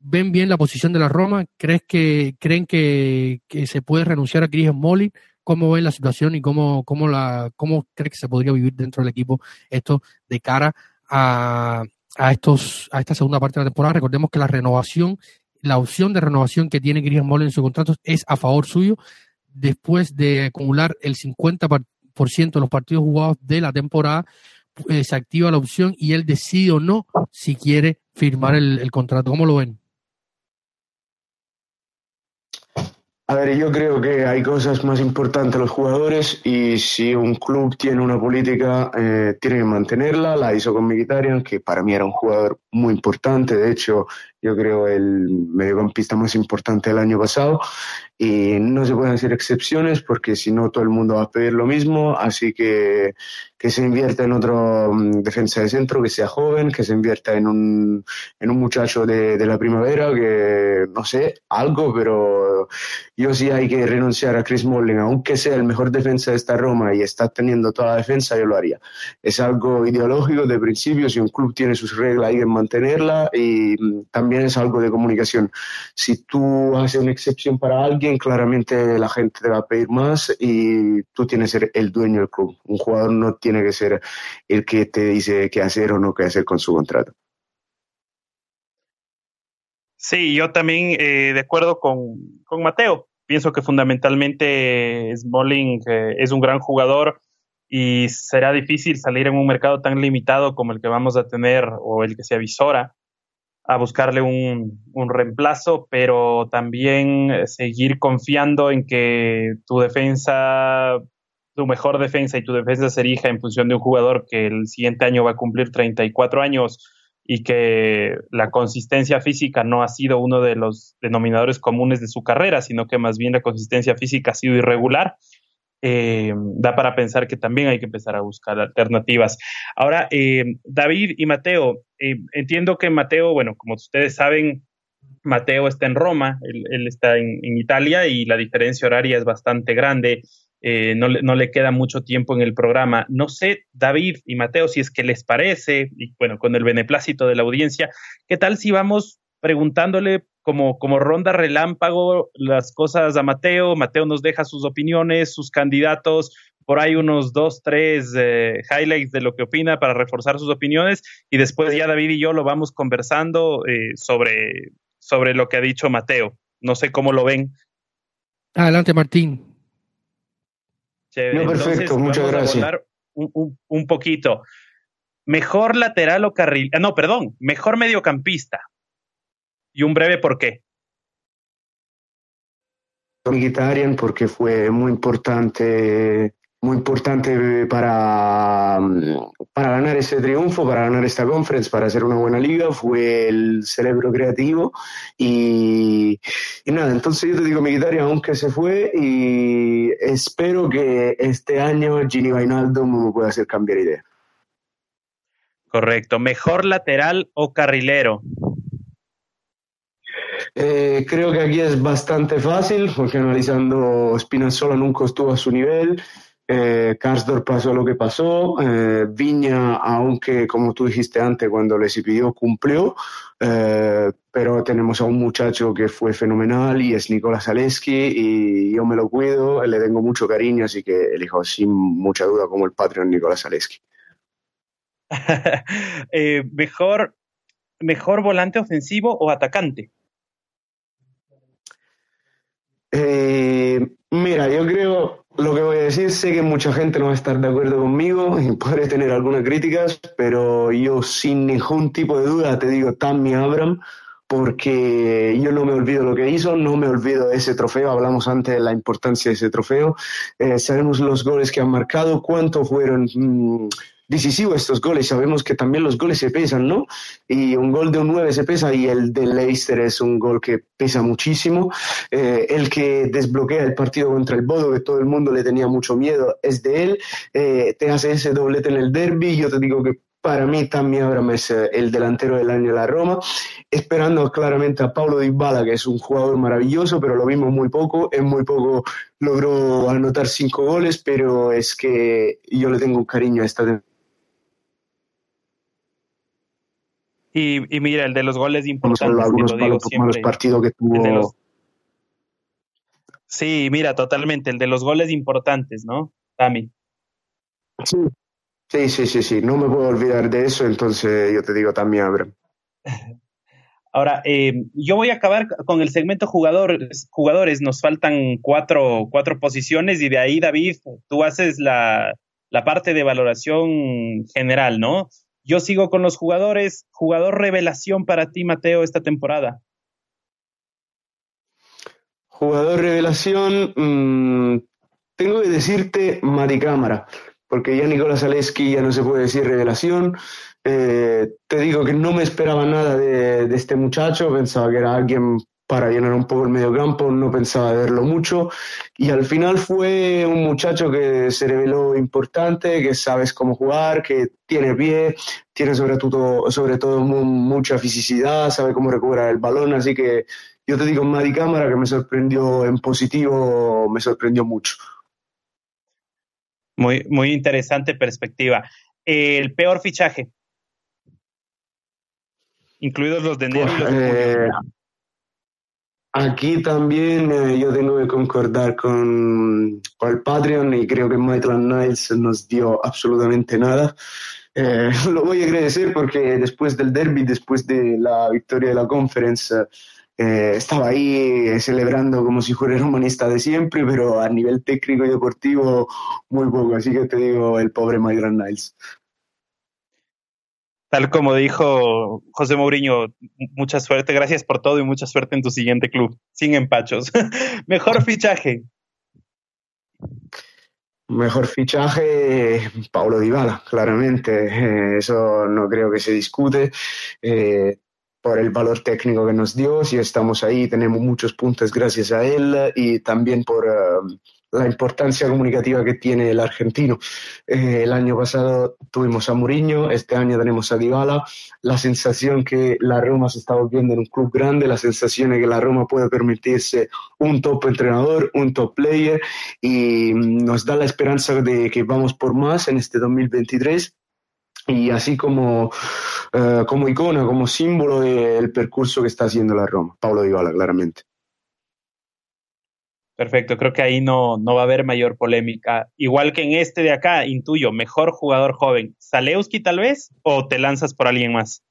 ven bien la posición de la Roma? ¿Crees que, creen que, se puede renunciar a Chris Molly? ¿Cómo ven la situación y cómo, cómo, la, cómo crees que se podría vivir dentro del equipo esto de cara a, a, estos, a esta segunda parte de la temporada? Recordemos que la renovación, la opción de renovación que tiene Chris Molly en su contrato es a favor suyo después de acumular el 50% de los partidos jugados de la temporada, eh, se activa la opción y él decide o no si quiere firmar el contrato. ¿Cómo lo ven? A ver, yo creo que hay cosas más importantes los jugadores y si un club tiene una política, eh, tiene que mantenerla. La hizo con Mkhitaryan, que para mí era un jugador muy importante. De hecho, yo creo el mediocampista más importante del año pasado. Y no se pueden hacer excepciones porque si no todo el mundo va a pedir lo mismo. Así que que se invierta en otro mm, defensa de centro que sea joven, que se invierta en un, en un muchacho de, de la primavera que no sé, algo, pero yo sí hay que renunciar a Chris Smalling, aunque sea el mejor defensa de esta Roma y está teniendo toda la defensa, yo lo haría. Es algo ideológico de principio, si un club tiene sus reglas hay que mantenerla y mm, también es algo de comunicación. Si tú haces una excepción para alguien, claramente la gente te va a pedir más y tú tienes que ser el dueño del club. Un jugador no tiene que ser el que te dice qué hacer o no qué hacer con su contrato. Sí, yo también eh, de acuerdo con, con, Mateo. Pienso que fundamentalmente Smalling eh, es un gran jugador y será difícil salir en un mercado tan limitado como el que vamos a tener o el que se avisora a buscarle un, un reemplazo, pero también seguir confiando en que tu defensa, tu mejor defensa y tu defensa se en función de un jugador que el siguiente año va a cumplir 34 años y que la consistencia física no ha sido uno de los denominadores comunes de su carrera, sino que más bien la consistencia física ha sido irregular, eh, da para pensar que también hay que empezar a buscar alternativas. Ahora, eh, David y Mateo, eh, entiendo que Mateo, bueno, como ustedes saben, Mateo está en Roma, él, está en, Italia y la diferencia horaria es bastante grande. Eh, no, no, le queda mucho tiempo en el programa. No sé, David y Mateo, si es que les parece, y bueno, con el beneplácito de la audiencia, ¿qué tal si vamos preguntándole como, como ronda relámpago las cosas a Mateo? Mateo nos deja sus opiniones, sus candidatos, por ahí unos dos, tres eh, highlights de lo que opina para reforzar sus opiniones y después ya David y yo lo vamos conversando eh, sobre, sobre lo que ha dicho Mateo. No sé cómo lo ven. Adelante, Martín. No, perfecto, muchas gracias. Un, un, poquito. Mejor lateral o carril. Ah, no, perdón, mejor mediocampista. Y un breve por qué. Mkhitaryan porque fue muy importante muy importante para, para ganar ese triunfo, para ganar esta conference, para hacer una buena liga, fue el cerebro creativo y, y nada, entonces yo te digo, Mkhitaryan aunque se fue y espero que este año Gini Vainaldo me pueda hacer cambiar idea. Correcto, mejor lateral o carrilero. Eh, creo que aquí es bastante fácil, porque analizando Spinazzola nunca estuvo a su nivel, eh, Karsdorp pasó lo que pasó, eh, Viña, aunque como tú dijiste antes, cuando les pidió cumplió, eh, pero tenemos a un muchacho que fue fenomenal y es Nicolás Aleski y yo me lo cuido, le tengo mucho cariño, así que elijo sin mucha duda como el Patreon Nicolás Aleski. Eh, mejor, ¿Mejor volante ofensivo o atacante? Eh, mira, yo creo lo que voy a decir, sé que mucha gente no va a estar de acuerdo conmigo y podré tener algunas críticas, pero yo sin ningún tipo de duda te digo Tammy Abram, porque yo no me olvido lo que hizo, no me olvido ese trofeo, hablamos antes de la importancia de ese trofeo, eh, sabemos los goles que han marcado, cuántos fueron... Mm, decisivo estos goles. Sabemos que también los goles se pesan, ¿no? Y un gol de un 9 se pesa y el de Leicester es un gol que pesa muchísimo. Eh, el que desbloquea el partido contra el Bodo, que todo el mundo le tenía mucho miedo, es de él. Eh, te hace ese doblete en el derby. Yo te digo que para mí también Abraham es eh, el delantero del año de la Roma, esperando claramente a Paulo Dybala, que es un jugador maravilloso, pero lo vimos muy poco, en muy poco logró anotar cinco goles, pero es que yo le tengo un cariño a esta temporada Y, mira, el de los goles importantes. Algunos lo digo partidos que tuvo. Sí, mira, totalmente. El de los goles importantes, ¿no, Tami? Sí. sí, sí, sí, sí. No me puedo olvidar de eso, entonces yo te digo también, Abraham. Ahora, eh, yo voy a acabar con el segmento jugadores. Jugadores, nos faltan cuatro, cuatro posiciones y de ahí, David, tú haces la, la parte de valoración general, ¿no? Yo sigo con los jugadores. Jugador revelación para ti, Mateo, esta temporada. Jugador revelación, mmm, tengo que decirte Mati Cámara, porque ya Nicolás Aleski ya no se puede decir revelación. Eh, te digo que no me esperaba nada de, de, este muchacho, pensaba que era alguien para llenar un poco el mediocampo, no pensaba verlo mucho y al final fue un muchacho que se reveló importante, que sabes cómo jugar, que tiene pie, tiene sobre todo, sobre todo mucha fisicidad, sabe cómo recuperar el balón, así que yo te digo, Madi Cámara, que me sorprendió en positivo, me sorprendió mucho. Muy, muy interesante perspectiva. El peor fichaje, incluidos los de enero y los de Aquí también eh, yo tengo que concordar con, el Patreon y creo que Maitland Niles nos dio absolutamente nada. Eh, lo voy a agradecer porque después del derby, después de la victoria de la conference, eh, estaba ahí celebrando como si fuera el humanista de siempre, pero a nivel técnico y deportivo muy poco. Así que te digo, el pobre Maitland Niles. Tal como dijo José Mourinho, mucha suerte, gracias por todo y mucha suerte en tu siguiente club, sin empachos. Mejor fichaje. Mejor fichaje, Paulo Dybala, claramente. Eh, eso no creo que se discute. Eh, por el valor técnico que nos dio, si estamos ahí tenemos muchos puntos gracias a él y también por uh, la importancia comunicativa que tiene el argentino. Eh, el año pasado tuvimos a Mourinho, este año tenemos a Dybala. La sensación que la Roma se está volviendo en un club grande, la sensación de que la Roma puede permitirse un top entrenador, un top player y nos da la esperanza de que vamos por más en este 2023 y así como, uh, como icona, como símbolo del percurso que está haciendo la Roma. Paulo Dybala, claramente. Perfecto, creo que ahí no, no va a haber mayor polémica. Igual que en este de acá, intuyo, mejor jugador joven. ¿Salewski tal vez? ¿O te lanzas por alguien más?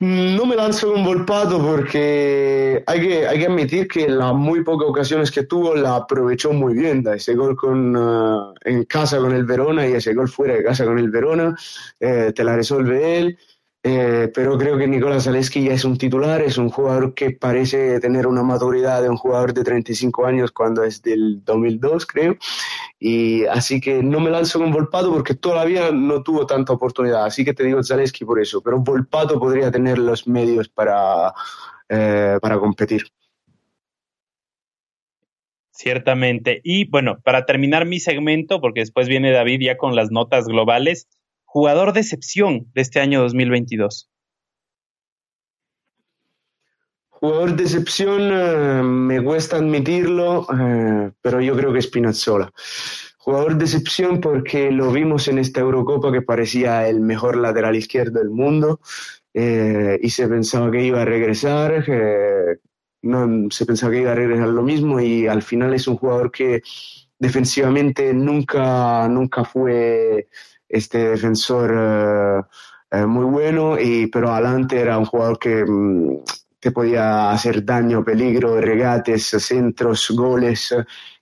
No me lanzo un Volpato porque hay que, hay que admitir que las muy pocas ocasiones que tuvo la aprovechó muy bien. Ese gol con, uh, en casa con el Verona y ese gol fuera de casa con el Verona, eh, te la resuelve él. Eh, pero creo que Nicolás Zaleski ya es un titular, es un jugador que parece tener una maturidad de un jugador de 35 años cuando es del 2002, creo. Y así que no me lanzo con Volpato porque todavía no tuvo tanta oportunidad. Así que te digo Zaleski por eso. Pero Volpato podría tener los medios para, eh, para competir. Ciertamente. Y bueno, para terminar mi segmento, porque después viene David ya con las notas globales, jugador de excepción de este año 2022? Jugador de excepción, eh, me cuesta admitirlo, eh, pero yo creo que Spinazzola. Jugador de excepción porque lo vimos en esta Eurocopa que parecía el mejor lateral izquierdo del mundo eh, y se pensaba que iba a regresar, no, se pensaba que iba a regresar lo mismo y al final es un jugador que defensivamente nunca, nunca fue este defensor eh, eh, muy bueno, y, pero adelante era un jugador que mm, te podía hacer daño, peligro, regates, centros, goles.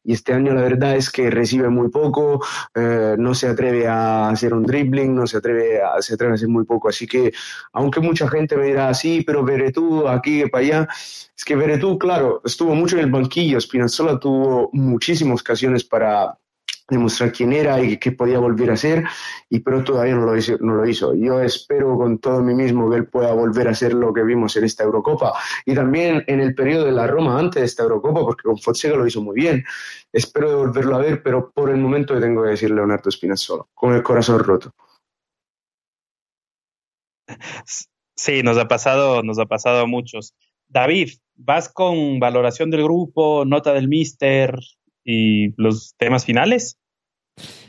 Y este año la verdad es que recibe muy poco, eh, no se atreve a hacer un dribbling, no se atreve a, se atreve a hacer muy poco. Así que, aunque mucha gente me dirá, sí, pero Veretú aquí, para allá, es que Veretú, claro, estuvo mucho en el banquillo. Spinazzola tuvo muchísimas ocasiones para, demostrar quién era y qué podía volver a ser, y pero todavía no lo, hizo, no lo hizo. Yo espero con todo mí mismo que él pueda volver a ser lo que vimos en esta Eurocopa y también en el periodo de la Roma antes de esta Eurocopa, porque con Fonseca lo hizo muy bien. Espero volverlo a ver, pero por el momento tengo que decir Leonardo Spinazzola, con el corazón roto. Sí, nos ha pasado, nos ha pasado a muchos. David, vas con valoración del grupo, nota del mister, y los temas finales.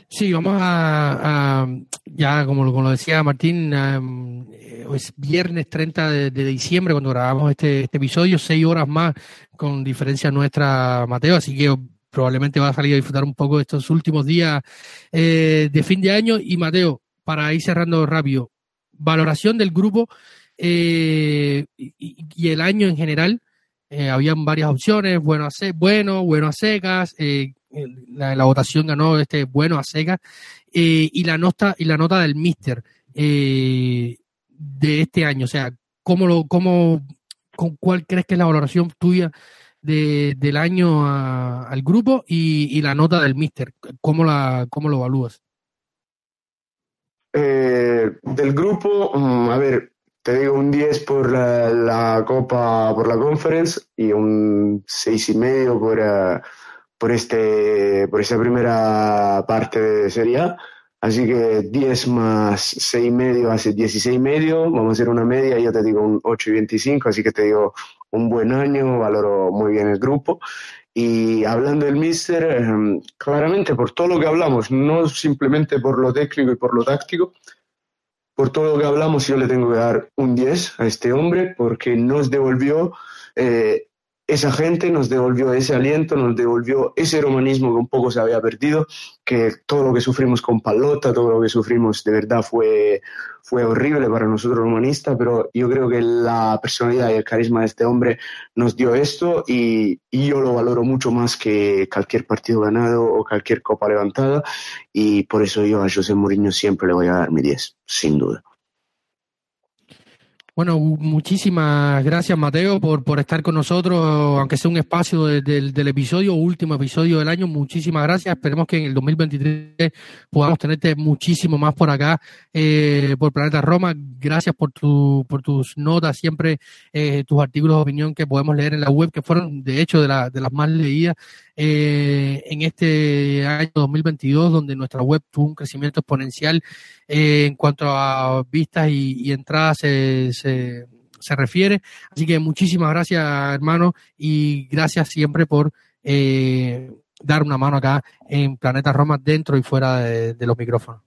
Sí, vamos a, ya como, lo decía Martín, eh, es viernes 30 de, diciembre cuando grabamos este, este episodio, seis horas más con diferencia nuestra, Mateo, así que probablemente va a salir a disfrutar un poco de estos últimos días eh, de fin de año. Y Mateo, para ir cerrando rápido, valoración del grupo eh, y, el año en general, eh, habían varias opciones, bueno a, bueno, bueno a secas. Eh, la, votación ganó este bueno a Sega eh, y la nota y la nota del Mister de este año, o sea, cómo lo cómo con cuál crees que es la valoración tuya de, del año al grupo y, y, la nota del Mister, cómo la cómo lo evalúas. Del grupo, mm, a ver, te digo un 10 por la, la, Copa, por la Conference y un 6 y medio por, uh, por, este, por esta primera parte de Serie A. Así que 10 más 6 y medio hace 16 y medio. Vamos a hacer una media, yo te digo un 8 y 25, así que te digo un buen año, valoro muy bien el grupo. Y hablando del Mister, eh, claramente por todo lo que hablamos, no simplemente por lo técnico y por lo táctico, por todo lo que hablamos yo le tengo que dar un 10 a este hombre porque nos devolvió eh, esa gente nos devolvió ese aliento, nos devolvió ese romanismo que un poco se había perdido, que todo lo que sufrimos con Palota, todo lo que sufrimos de verdad fue, fue horrible para nosotros romanistas, pero yo creo que la personalidad y el carisma de este hombre nos dio esto y, y yo lo valoro mucho más que cualquier partido ganado o cualquier copa levantada y por eso yo a José Mourinho siempre le voy a dar mi 10, sin duda. Bueno, muchísimas gracias Mateo por, por estar con nosotros, aunque sea un espacio de, de, del episodio, último episodio del año. Muchísimas gracias. Esperemos que en el 2023 podamos tenerte muchísimo más por acá, eh, por Planeta Roma. Gracias por, tu, por tus notas, siempre eh, tus artículos de opinión que podemos leer en la web, que fueron de hecho de, la, de las más leídas eh, en este año 2022, donde nuestra web tuvo un crecimiento exponencial eh, en cuanto a vistas y, entradas. Eh, se, se refiere. Así que muchísimas gracias, hermano, y gracias siempre por eh, dar una mano acá en Planeta Roma, dentro y fuera de, los micrófonos.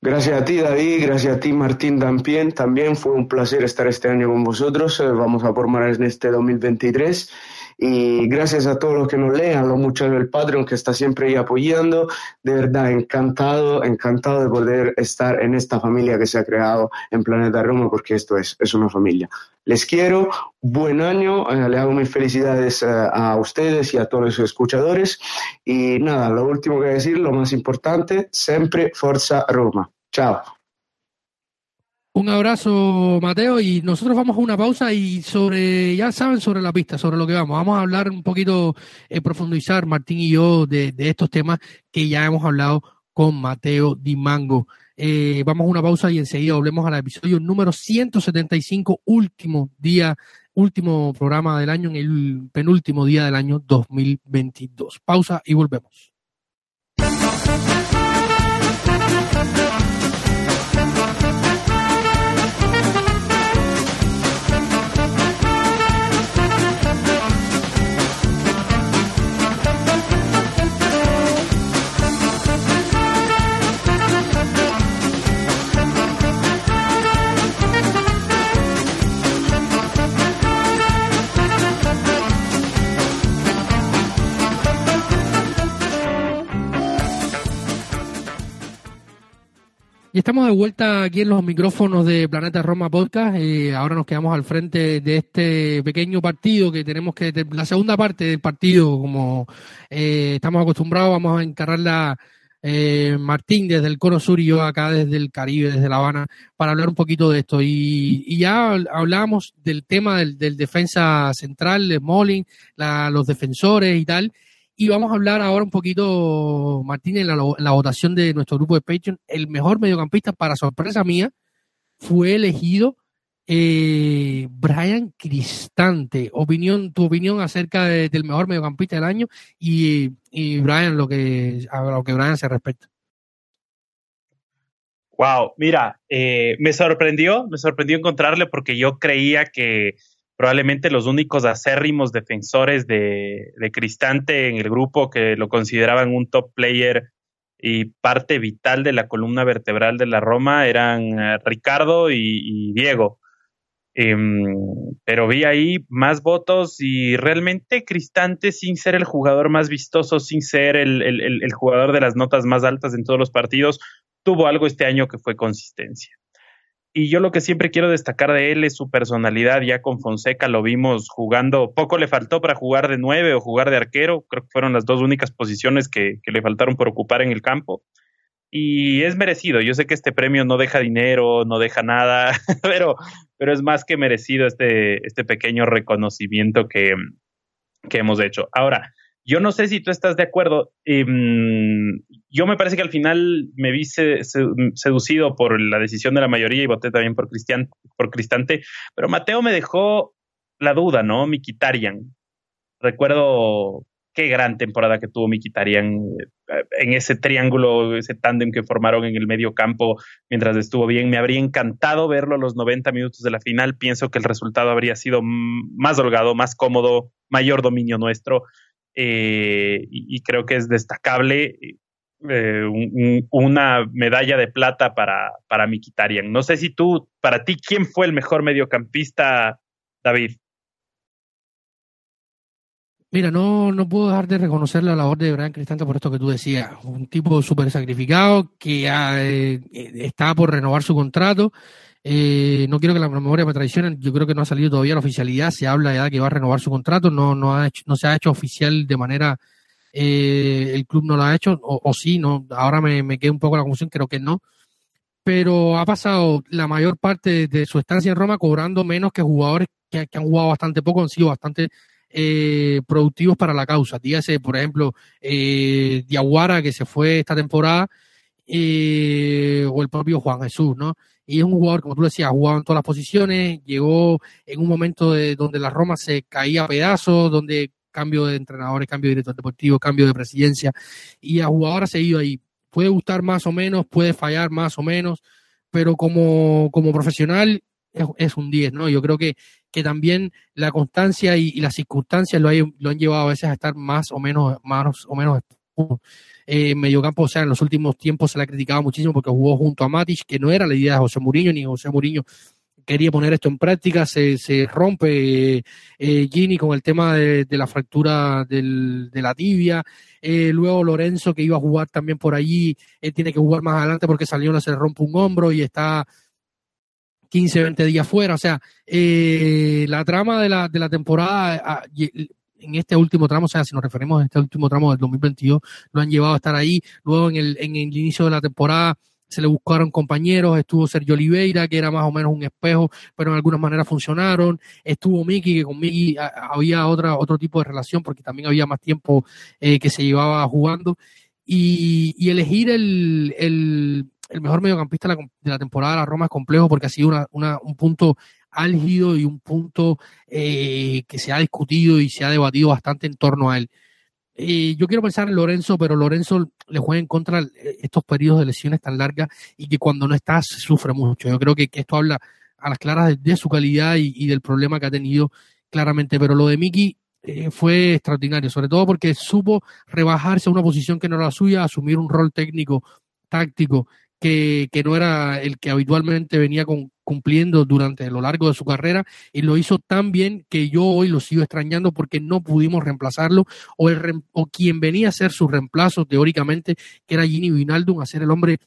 Gracias a ti, David, gracias a ti, Martín Dampien. También fue un placer estar este año con vosotros. Vamos a formar en este 2023 y gracias a todos los que nos lean, los muchachos del Patreon que está siempre ahí apoyando. De verdad, encantado, encantado de poder estar en esta familia que se ha creado en Planeta Roma, porque esto es, es una familia. Les quiero, buen año, eh, le hago mis felicidades eh, a ustedes y a todos los escuchadores. Y nada, lo último que decir, lo más importante, siempre Forza Roma. Chao. Un abrazo, Mateo, y nosotros vamos a una pausa y sobre, ya saben, sobre la pista, sobre lo que vamos. Vamos a hablar un poquito, eh, profundizar, Martín y yo, de, estos temas que ya hemos hablado con Mateo Di Mango. Eh, vamos a una pausa y enseguida volvemos al episodio número 175, último día, último programa del año, en el penúltimo día del año 2022. Pausa y volvemos. Y estamos de vuelta aquí en los micrófonos de Planeta Roma Podcast. Eh, ahora nos quedamos al frente de este pequeño partido que tenemos que, la segunda parte del partido, como eh, estamos acostumbrados, vamos a encargarla eh, Martín desde el Cono Sur y yo acá desde el Caribe, desde La Habana, para hablar un poquito de esto. Y, y ya hablábamos del tema del, del defensa central, de Molin, los defensores y tal. Y vamos a hablar ahora un poquito, Martín, en la, votación de nuestro grupo de Patreon. El mejor mediocampista, para sorpresa mía, fue elegido eh, Brian Cristante. Opinión, tu opinión acerca de, del mejor mediocampista del año y, y Brian, lo que, a lo que Brian se respecta. Wow, mira, eh, me sorprendió, me sorprendió encontrarle porque yo creía que probablemente los únicos acérrimos defensores de, de, Cristante en el grupo que lo consideraban un top player y parte vital de la columna vertebral de la Roma eran uh, Ricardo y, Diego. Um, pero vi ahí más votos y realmente Cristante, sin ser el jugador más vistoso, sin ser el, el jugador de las notas más altas en todos los partidos, tuvo algo este año que fue consistencia. Y yo lo que siempre quiero destacar de él es su personalidad. Ya con Fonseca lo vimos jugando, poco le faltó para jugar de nueve o jugar de arquero. Creo que fueron las dos únicas posiciones que, le faltaron por ocupar en el campo. Y es merecido. Yo sé que este premio no deja dinero, no deja nada, pero, pero es más que merecido este, este pequeño reconocimiento que, que hemos hecho. Ahora, yo no sé si tú estás de acuerdo. Em, yo me parece que al final me vi seducido por la decisión de la mayoría y voté también por, Cristian, por Cristante, pero Mateo me dejó la duda, ¿no? Mikitarian. Recuerdo qué gran temporada que tuvo Mikitarian eh, en ese triángulo, ese tándem que formaron en el medio campo mientras estuvo bien. Me habría encantado verlo a los 90 minutos de la final. Pienso que el resultado habría sido más holgado, más cómodo, mayor dominio nuestro eh, y, creo que es destacable eh, una medalla de plata para, para Mikitarian. No sé si tú, para ti, ¿quién fue el mejor mediocampista, David? Mira, no, no puedo dejar de reconocer la labor de Brian Cristante por esto que tú decías. Un tipo súper sacrificado que eh, está por renovar su contrato eh, no quiero que la memoria me traicione, yo creo que no ha salido todavía la oficialidad, se habla ya que va a renovar su contrato, no, no, ha hecho, no se ha hecho oficial de manera, eh, el club no lo ha hecho, o, sí, no, ahora me, me queda un poco la confusión, creo que no, pero ha pasado la mayor parte de su estancia en Roma cobrando menos que jugadores que, han jugado bastante poco, han sido bastante eh, productivos para la causa. Dígase, por ejemplo, eh, Diaguara, que se fue esta temporada, eh, o el propio Juan Jesús, ¿no? Y es un jugador, como tú decías, jugado en todas las posiciones, llegó en un momento de, donde la Roma se caía a pedazos, donde cambio de entrenadores, cambio de director deportivo, cambio de presidencia, y a jugador ha seguido ahí. Puede gustar más o menos, puede fallar más o menos, pero como, como profesional es, un 10, ¿no? Yo creo que, que también la constancia y, las circunstancias lo, lo, han llevado a veces a estar más o menos, más o menos eh, mediocampo, o sea, en los últimos tiempos se le ha criticado muchísimo porque jugó junto a Matic, que no era la idea de José Mourinho, ni José Mourinho quería poner esto en práctica, se, rompe eh, Gini con el tema de, la fractura de la tibia, eh, luego Lorenzo que iba a jugar también por allí, él tiene que jugar más adelante porque salió, se le rompe un hombro y está 15, 20 días fuera, o sea, eh, la trama de la, de la temporada ah, en este último tramo, o sea, si nos referimos a este último tramo del 2022, lo han llevado a estar ahí. Luego en el, en el inicio de la temporada se le buscaron compañeros, estuvo Sergio Oliveira, que era más o menos un espejo, pero en algunas maneras funcionaron. Estuvo Miki, que con Miki había otra, otro tipo de relación, porque también había más tiempo eh, que se llevaba jugando. Y, y elegir el, el, mejor mediocampista de la, de la temporada de la Roma es complejo porque ha sido una, una, un punto álgido y un punto eh, que se ha discutido y se ha debatido bastante en torno a él. Eh, yo quiero pensar en Lorenzo, pero Lorenzo le juega en contra estos periodos de lesiones tan largas y que cuando no está se sufre mucho. Yo creo que, esto habla a las claras de, su calidad y, del problema que ha tenido claramente. Pero lo de Miki eh, fue extraordinario, sobre todo porque supo rebajarse a una posición que no era la suya, asumir un rol técnico, táctico, que, que no era el que habitualmente venía con, cumpliendo durante lo largo de su carrera y lo hizo tan bien que yo hoy lo sigo extrañando porque no pudimos reemplazarlo o, el, o quien venía a ser su reemplazo teóricamente, que era Gini Vinaldum, a ser el hombre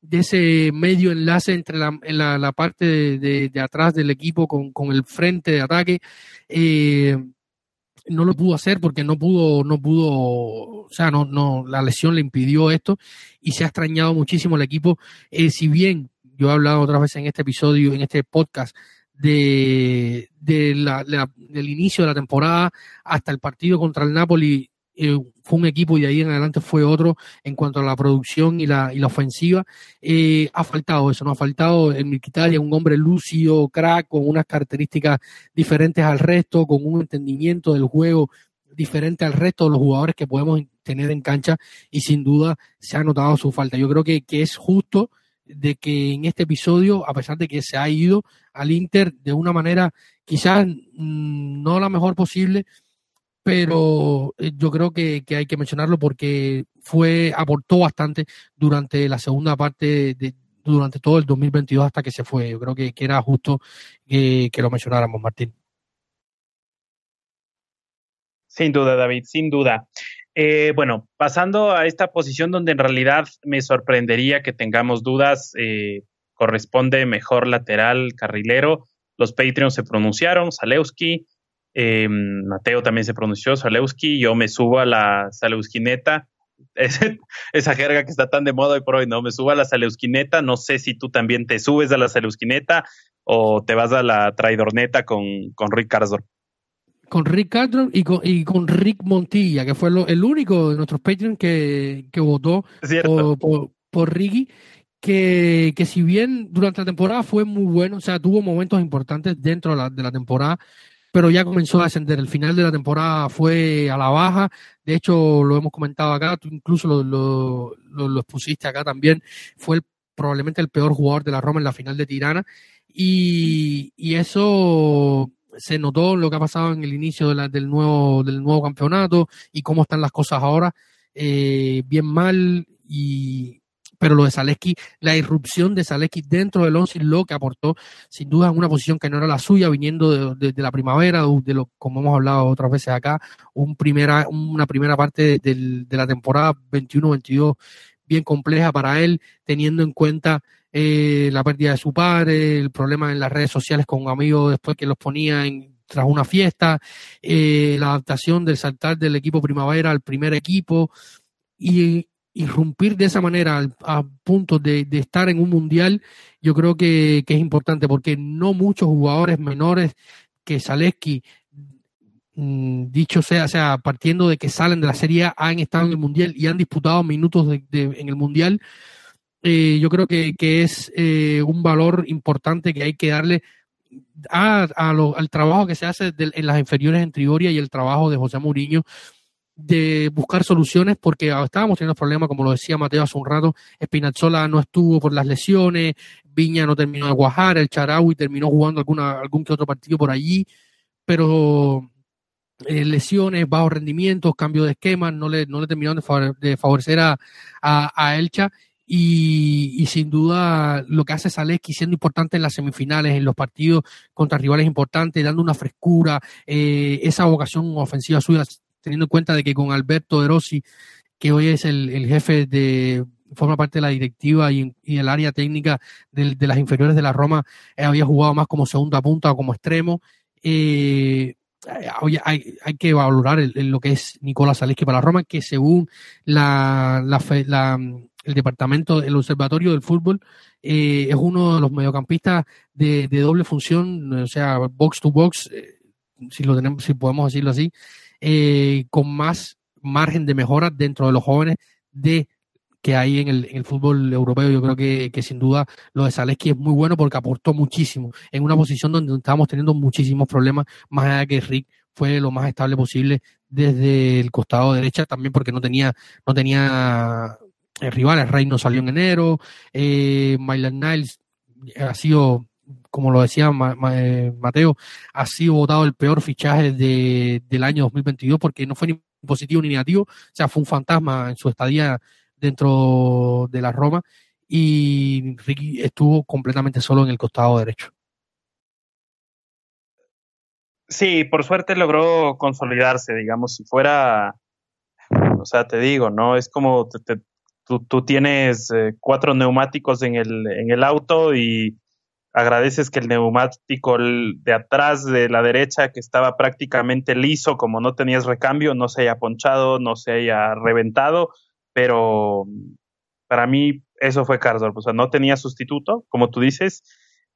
de ese medio enlace entre la, la, parte de, de, atrás del equipo con, con, el frente de ataque. Eh, no lo pudo hacer porque no pudo, no pudo, o sea, no, no, la lesión le impidió esto y se ha extrañado muchísimo el equipo. Eh, si bien yo he hablado otras veces en este episodio, en este podcast, de, la, del inicio de la temporada hasta el partido contra el Napoli. Eh, fue un equipo y de ahí en adelante fue otro en cuanto a la producción y la, y la ofensiva. Eh, ha faltado eso, no ha faltado el Milquitaria, un hombre lúcido, crack, con unas características diferentes al resto, con un entendimiento del juego diferente al resto de los jugadores que podemos tener en cancha y sin duda se ha notado su falta. Yo creo que es justo de que en este episodio, a pesar de que se ha ido al Inter de una manera quizás mm, no la mejor posible, pero eh, yo creo que, hay que mencionarlo porque fue aportó bastante durante la segunda parte de, durante todo el 2022 hasta que se fue. Yo creo que, era justo que, que lo mencionáramos, Martín. Sin duda, David, sin duda. Eh, bueno, pasando a esta posición donde en realidad me sorprendería que tengamos dudas, eh, corresponde mejor lateral carrilero. Los Patreons se pronunciaron, Zalewski, eh, Mateo también se pronunció, Zalewski, yo me subo a la Zaleuskineta, esa jerga que está tan de moda hoy por hoy, ¿no? Me subo a la Zaleuskineta, no sé si tú también te subes a la Zaleuskineta o te vas a la Traidorneta con, con Rick. Con Rick Castro y con, y con Rick Montilla, que fue el único de nuestros Patreons que, que votó por, por, por Ricky que, que, si bien durante la temporada fue muy bueno, o sea, tuvo momentos importantes dentro de la, de la, temporada, pero ya comenzó a ascender. El final de la temporada fue a la baja, de hecho lo hemos comentado acá, tú incluso lo, lo, lo, lo expusiste acá también, fue el, probablemente el peor jugador de la Roma en la final de Tirana, y, y eso se notó lo que ha pasado en el inicio de la, del, nuevo, del nuevo campeonato y cómo están las cosas ahora, eh, bien mal y pero lo de Zaleski, la irrupción de Zaleski dentro del once lo que aportó, sin duda, una posición que no era la suya, viniendo de, la primavera, de lo, como hemos hablado otras veces acá, primera, una primera parte de, de la temporada 21-22 bien compleja para él, teniendo en cuenta eh, la pérdida de su padre, el problema en las redes sociales con amigos después que los ponía en, tras una fiesta, eh, la adaptación del saltar del equipo primavera al primer equipo y, irrumpir de esa manera a punto de, estar en un mundial, yo creo que, es importante porque no muchos jugadores menores que Zaleski, mm, dicho sea, sea, partiendo de que salen de la Serie A, han estado en el mundial y han disputado minutos de, en el mundial, eh, yo creo que, que es eh, un valor importante que hay que darle a, lo, al trabajo que se hace de, en las inferiores en Trigoria y el trabajo de José Mourinho de buscar soluciones porque estábamos teniendo problemas, como lo decía Mateo hace un rato, Espinazzola no estuvo por las lesiones, Viña no terminó de guajar, el Charaui terminó jugando alguna, algún que otro partido por allí, pero eh, lesiones, bajos rendimientos, cambio de esquema, no le, no le terminaron de, favore, de favorecer a, a Elcha y, sin duda lo que hace Zaleski siendo importante en las semifinales, en los partidos contra rivales importantes, dando una frescura, eh, esa vocación ofensiva suya teniendo en cuenta de que con Alberto De Rossi, que hoy es el, el jefe de, forma parte de la directiva y, y el área técnica de, de, las inferiores de la Roma, eh, había jugado más como segunda punta o como extremo. Eh, hay, hay, que valorar el, lo que es Nicolás Zaleski para la Roma, que según la, la, la el departamento, el observatorio del fútbol, eh, es uno de los mediocampistas de, doble función, o sea, box to box, eh, si lo tenemos, si podemos decirlo así, eh, con más margen de mejora dentro de los jóvenes de que hay en el, fútbol europeo. Yo creo que, que, sin duda lo de Zaleski es muy bueno porque aportó muchísimo en una posición donde estábamos teniendo muchísimos problemas, más allá de que Rick fue lo más estable posible desde el costado derecha, también porque no tenía, no tenía rivales. Rey no salió en enero, eh, Mylan Niles ha sido como lo decía eh, Mateo, ha sido votado el peor fichaje de, del año 2022 porque no fue ni positivo ni negativo, o sea, fue un fantasma en su estadía dentro de la Roma y Ricky estuvo completamente solo en el costado derecho. Sí, por suerte logró consolidarse, digamos, si fuera, o sea, te digo, ¿no? Es como te, tú, tienes eh, cuatro neumáticos en el, en el auto y agradeces que el neumático de atrás de la derecha, que estaba prácticamente liso, como no tenías recambio, no se haya ponchado, no se haya reventado, pero para mí eso fue Karsdorp, o sea, no tenía sustituto, como tú dices,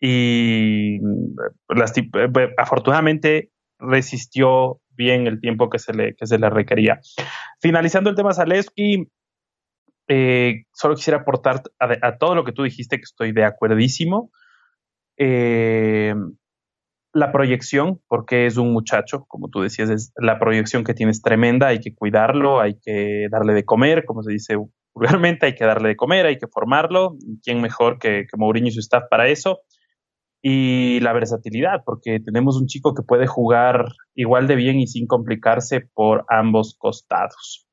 y las, afortunadamente resistió bien el tiempo que se le, que se le requería. Finalizando el tema Zaleski, eh, solo quisiera aportar a, a, todo lo que tú dijiste, que estoy de acuerdísimo eh, la proyección, porque es un muchacho, como tú decías, es la proyección que tienes tremenda, hay que cuidarlo, hay que darle de comer, como se dice vulgarmente, hay que darle de comer, hay que formarlo, ¿quién mejor que, que Mourinho y su staff para eso? Y la versatilidad, porque tenemos un chico que puede jugar igual de bien y sin complicarse por ambos costados.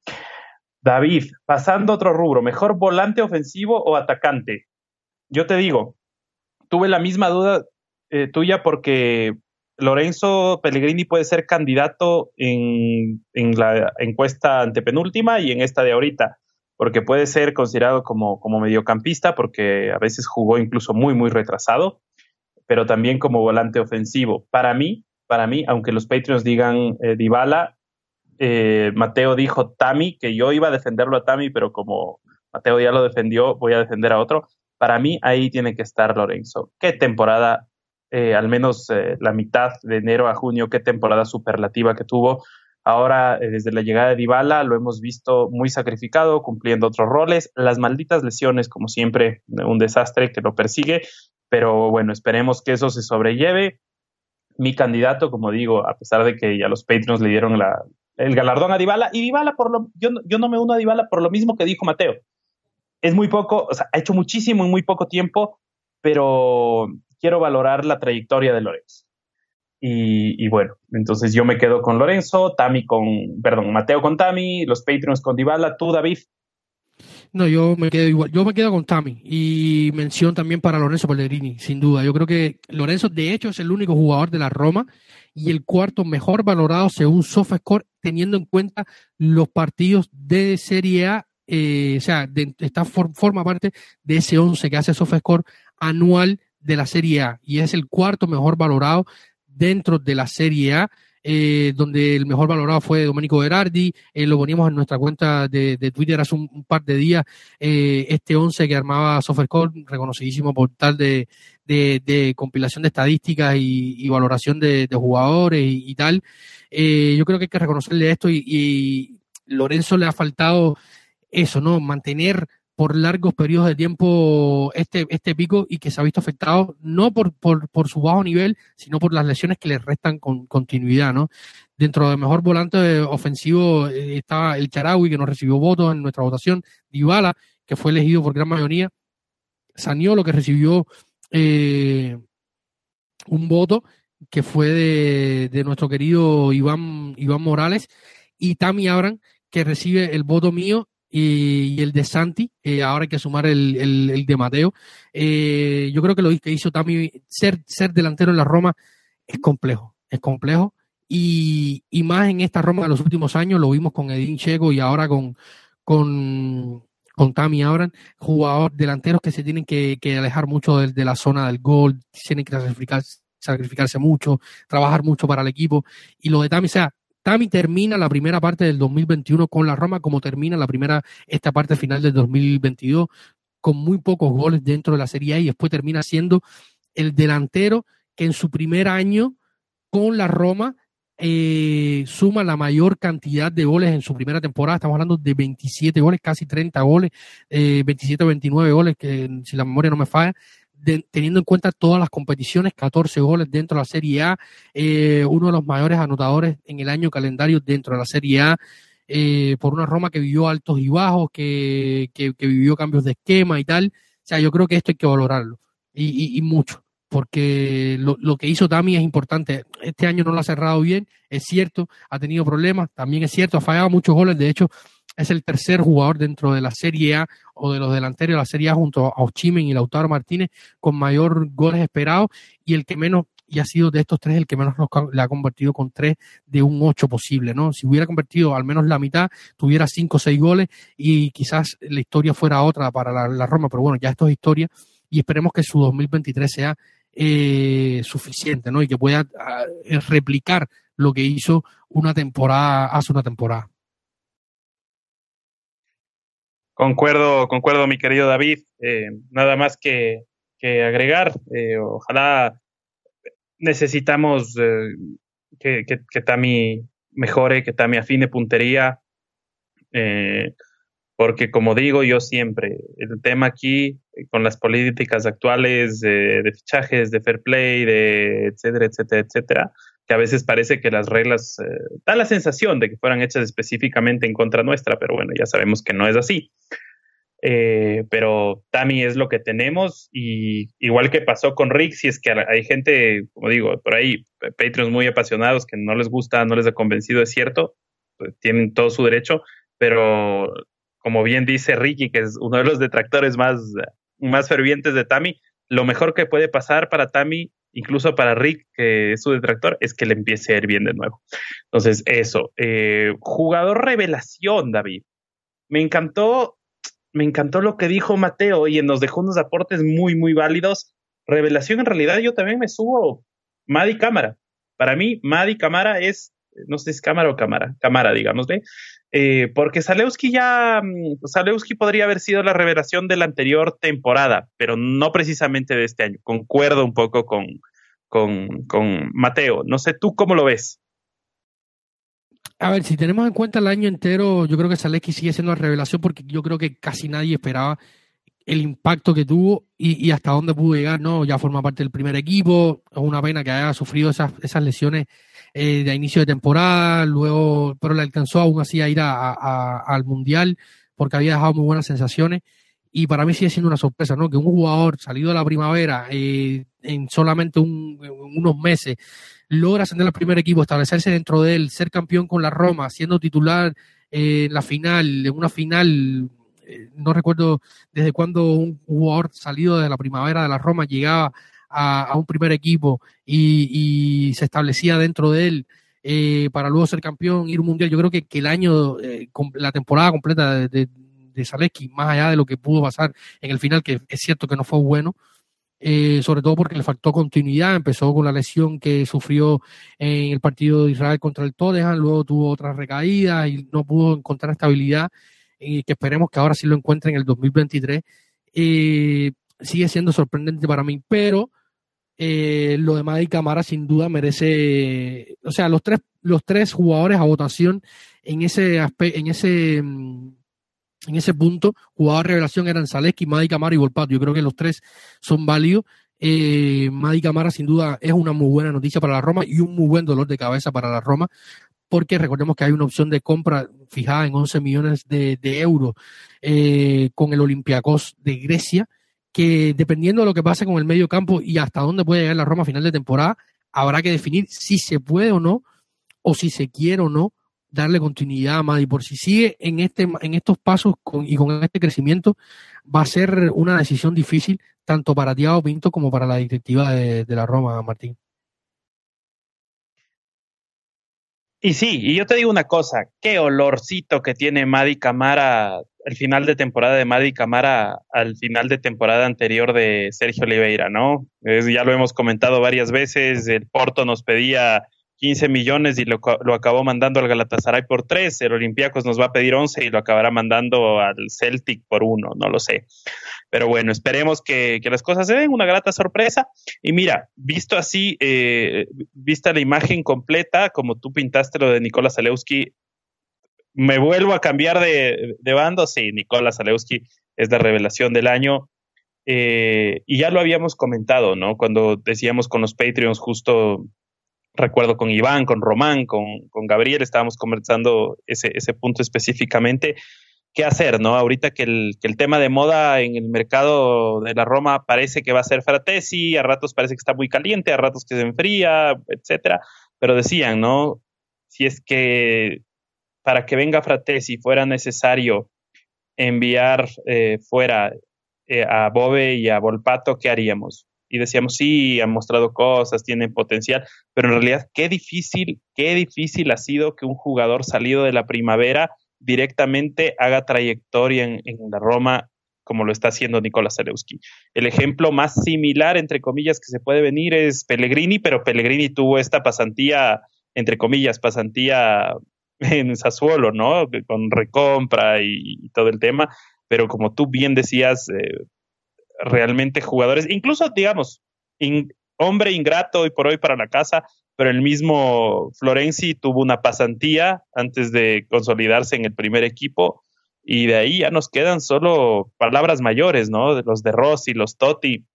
David, pasando otro rubro, ¿mejor volante ofensivo o atacante? Yo te digo, tuve la misma duda eh, tuya porque Lorenzo Pellegrini puede ser candidato en, en, la encuesta antepenúltima y en esta de ahorita. porque puede ser considerado como, como mediocampista, porque a veces jugó incluso muy, muy retrasado, pero también como volante ofensivo. Para mí, para mí, aunque los Patriots digan eh, Dybala, eh, Mateo dijo Tami, que yo iba a defenderlo a Tami, pero como Mateo ya lo defendió, voy a defender a otro. Para mí, ahí tiene que estar Lorenzo. Qué temporada, eh, al menos eh, la mitad de enero a junio, qué temporada superlativa que tuvo. Ahora, desde la llegada de Dybala, lo hemos visto muy sacrificado, cumpliendo otros roles. Las malditas lesiones, como siempre, un desastre que lo persigue. Pero bueno, esperemos que eso se sobrelleve. Mi candidato, como digo, a pesar de que ya los Patriots le dieron la, el galardón a Dybala, y Dybala, por lo, yo, yo no me uno a Dybala por lo mismo que dijo Mateo. Es muy poco, o sea, ha hecho muchísimo en muy poco tiempo, pero quiero valorar la trayectoria de Lorenzo. Y, bueno, entonces yo me quedo con Lorenzo, Tami con, perdón, Mateo con Tami, los Patreons con Dybala, tú, David. No, yo me quedo igual. Yo me quedo con Tami y mención también para Lorenzo Pellegrini, sin duda. Yo creo que Lorenzo, de hecho, es el único jugador de la Roma y el cuarto mejor valorado según SofaScore, teniendo en cuenta los partidos de Serie A. Eh, o sea, de, esta forma parte de ese 11 que hace SofaScore anual de la Serie A y es el cuarto mejor valorado dentro de la Serie A, eh, donde el mejor valorado fue Domenico Berardi, eh, lo poníamos en nuestra cuenta de, Twitter hace un, par de días, eh, este 11 que armaba Softwarecore, reconocidísimo portal de, de, compilación de estadísticas y, valoración de, jugadores y, tal. yo creo que hay que reconocerle esto y, y Lorenzo le ha faltado eso, ¿no? Mantener por largos periodos de tiempo este, este pico y que se ha visto afectado no por, por, su bajo nivel, sino por las lesiones que le restan con continuidad, ¿no? Dentro del mejor volante ofensivo eh, estaba el Charawi, que no recibió votos en nuestra votación, Dybala, que fue elegido por gran mayoría, Saniolo, que recibió eh, un voto, que fue de, de nuestro querido Iván, Iván Morales, y Tami Abran, que recibe el voto mío y, el de Santi, eh, ahora hay que sumar el, el, de Mateo. Eh, yo creo que lo que hizo Tami, ser, ser delantero en la Roma es complejo, es complejo. Y, y, más en esta Roma de los últimos años, lo vimos con Edín Checo y ahora con, con, con Tami Abran, jugadores delanteros que se tienen que, que alejar mucho de, de, la zona del gol, tienen que sacrificarse, sacrificarse mucho, trabajar mucho para el equipo. Y lo de Tami, o sea, Tami termina la primera parte del 2021 con la Roma, como termina la primera, esta parte final del 2022, con muy pocos goles dentro de la Serie A y después termina siendo el delantero que en su primer año con la Roma eh, suma la mayor cantidad de goles en su primera temporada. Estamos hablando de 27 goles, casi 30 goles, eh, 27 o 29 goles, que si la memoria no me falla, teniendo en cuenta todas las competiciones, 14 goles dentro de la Serie A, eh, uno de los mayores anotadores en el año calendario dentro de la Serie A, eh, por una Roma que vivió altos y bajos, que, que, vivió cambios de esquema y tal. O sea, yo creo que esto hay que valorarlo y, y, mucho, porque lo, lo, que hizo Tami es importante. Este año no lo ha cerrado bien, es cierto, ha tenido problemas, también es cierto, ha fallado muchos goles, de hecho, es el tercer jugador dentro de la Serie A o de los delanteros de la Serie A junto a Ochimen y Lautaro Martínez con mayor goles esperados y el que menos, y ha sido de estos tres el que menos le ha convertido con tres de un ocho posible, ¿no? Si hubiera convertido al menos la mitad, tuviera cinco o seis goles y quizás la historia fuera otra para la, Roma, pero bueno, ya esto es historia y esperemos que su 2023 sea eh, suficiente, ¿no? Y que pueda ah, replicar lo que hizo una temporada, hace una temporada. Concuerdo, concuerdo, mi querido David. Eh, nada más que, agregar. Eh, ojalá necesitamos eh, que, que, que, Tami mejore, que Tami afine puntería. porque como digo yo siempre, el tema aquí con las políticas actuales de fichajes, de fair play, de etcétera, etcétera, etcétera, que a veces parece que las reglas eh, dan la sensación de que fueran hechas específicamente en contra nuestra, pero bueno, ya sabemos que no es así. Eh, pero Tami es lo que tenemos y igual que pasó con Rick, si es que hay gente, como digo, por ahí, Patreons muy apasionados que no les gusta, no les ha convencido, es cierto, pues, tienen todo su derecho, pero como bien dice Ricky, que es uno de los detractores más, más fervientes de Tami, lo mejor que puede pasar para Tami incluso para Rick, que es su detractor, es que le empiece a ir bien de nuevo. Entonces, eso. Eh, jugador revelación, David. Me encantó me encantó lo que dijo Mateo y nos dejó unos aportes muy, muy válidos. Revelación, en realidad, yo también me subo Madi Cámara. Para mí, Madi Cámara es, no sé si es cámara o cámara, cámara, digámosle, eh, porque Zalewski ya, mm, Zalewski podría haber sido la revelación de la anterior temporada, pero no precisamente de este año. Concuerdo un poco con, con, Mateo. No sé tú cómo lo ves. A ver, si tenemos en cuenta el año entero, yo creo que Zalewski sigue siendo la revelación porque yo creo que casi nadie esperaba el impacto que tuvo y, hasta dónde pudo llegar, ¿no? Ya forma parte del primer equipo, es una pena que haya sufrido esas, esas lesiones eh, de inicio de temporada, luego, pero le alcanzó aún así a ir a, al Mundial porque había dejado muy buenas sensaciones y para mí sigue siendo una sorpresa, ¿no? Que un jugador salido de la primavera eh, en solamente unos meses logra ascender al primer equipo, establecerse dentro de él, ser campeón con la Roma, siendo titular eh, en la final, en una final, eh, no recuerdo desde cuándo un jugador salido de la primavera de la Roma llegaba a, un primer equipo y, se establecía dentro de él. Eh, para luego ser campeón, ir un mundial. Yo creo que, que el año, la temporada completa de, de, Zaleski, más allá de lo que pudo pasar en el final, que es cierto que no fue bueno, eh, sobre todo porque le faltó continuidad, empezó con la lesión que sufrió en el partido de Israel contra el Tottenham, luego tuvo otra recaída y no pudo encontrar estabilidad, y que esperemos que ahora sí lo encuentre en el 2023. Eh, sigue siendo sorprendente para mí, pero eh, lo de Maddy Camara sin duda merece, o sea, los tres, los tres jugadores a votación en ese en ese mm, en ese punto, jugador de revelación eran Zaleski, Madi Camara y Volpato. Yo creo que los tres son válidos. Eh, Madi Camara, sin duda, es una muy buena noticia para la Roma y un muy buen dolor de cabeza para la Roma, porque recordemos que hay una opción de compra fijada en 11 millones de, euros eh, con el Olympiacos de Grecia, que dependiendo de lo que pase con el medio campo y hasta dónde puede llegar la Roma a final de temporada, habrá que definir si se puede o no, o si se quiere o no darle continuidad a Madi. Por si sigue en, este, en estos pasos y con este crecimiento, va a ser una decisión difícil tanto para Thiago Pinto como para la directiva de, la Roma, Martín. Y sí, y yo te digo una cosa, qué olorcito que tiene Madi Camara el final de temporada de Madi Camara al final de temporada anterior de Sergio Oliveira, ¿no? ya lo hemos comentado varias veces, el Porto nos pedía 15 millones y lo, acabó mandando al Galatasaray por 3, el Olympiacos nos va a pedir 11 y lo acabará mandando al Celtic por 1, no lo sé. Pero bueno, esperemos que, las cosas se den, una grata sorpresa. Y mira, visto así, eh, vista la imagen completa, como tú pintaste lo de Nicolás Zalewski, me vuelvo a cambiar de, de bando, sí, Nicolás Zalewski es la revelación del año. Eh, y ya lo habíamos comentado, ¿no? Cuando decíamos con los Patreons justo recuerdo con Iván, con Román, con, Gabriel, estábamos conversando ese, ese punto específicamente. ¿Qué hacer, no? Ahorita que el, que el tema de moda en el mercado de la Roma parece que va a ser Fratesi, a ratos parece que está muy caliente, a ratos que se enfría, etcétera. Pero decían, ¿no? Si es que para que venga Fratesi fuera necesario enviar eh, fuera eh, a Bobe y a Volpato, ¿qué haríamos? Y decíamos, sí, han mostrado cosas, tienen potencial, pero en realidad qué difícil, qué difícil ha sido que un jugador salido de la primavera directamente haga trayectoria en, la Roma como lo está haciendo Nicolás Zalewski. El ejemplo más similar, entre comillas, que se puede venir es Pellegrini, pero Pellegrini tuvo esta pasantía, entre comillas, pasantía en Sassuolo, ¿no? Con recompra y, todo el tema, pero como tú bien decías, eh, realmente jugadores, incluso digamos, hombre ingrato hoy por hoy para la casa, pero el mismo Florenzi tuvo una pasantía antes de consolidarse en el primer equipo y de ahí ya nos quedan solo palabras mayores, ¿no? Los de Rossi, los Totti.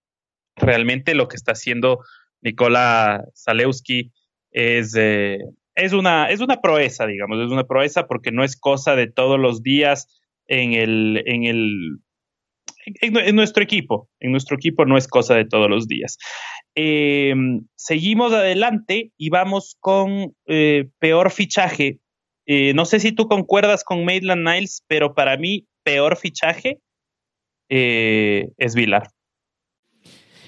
Realmente lo que está haciendo Nicola Zalewski es, eh, es, una, es una proeza, digamos, es una proeza porque no es cosa de todos los días en el, en el en, nuestro equipo, en nuestro equipo no es cosa de todos los días. Eh, seguimos adelante y vamos con eh, peor fichaje. Eh, no sé si tú concuerdas con Maitland Niles, pero para mí peor fichaje es Vilar.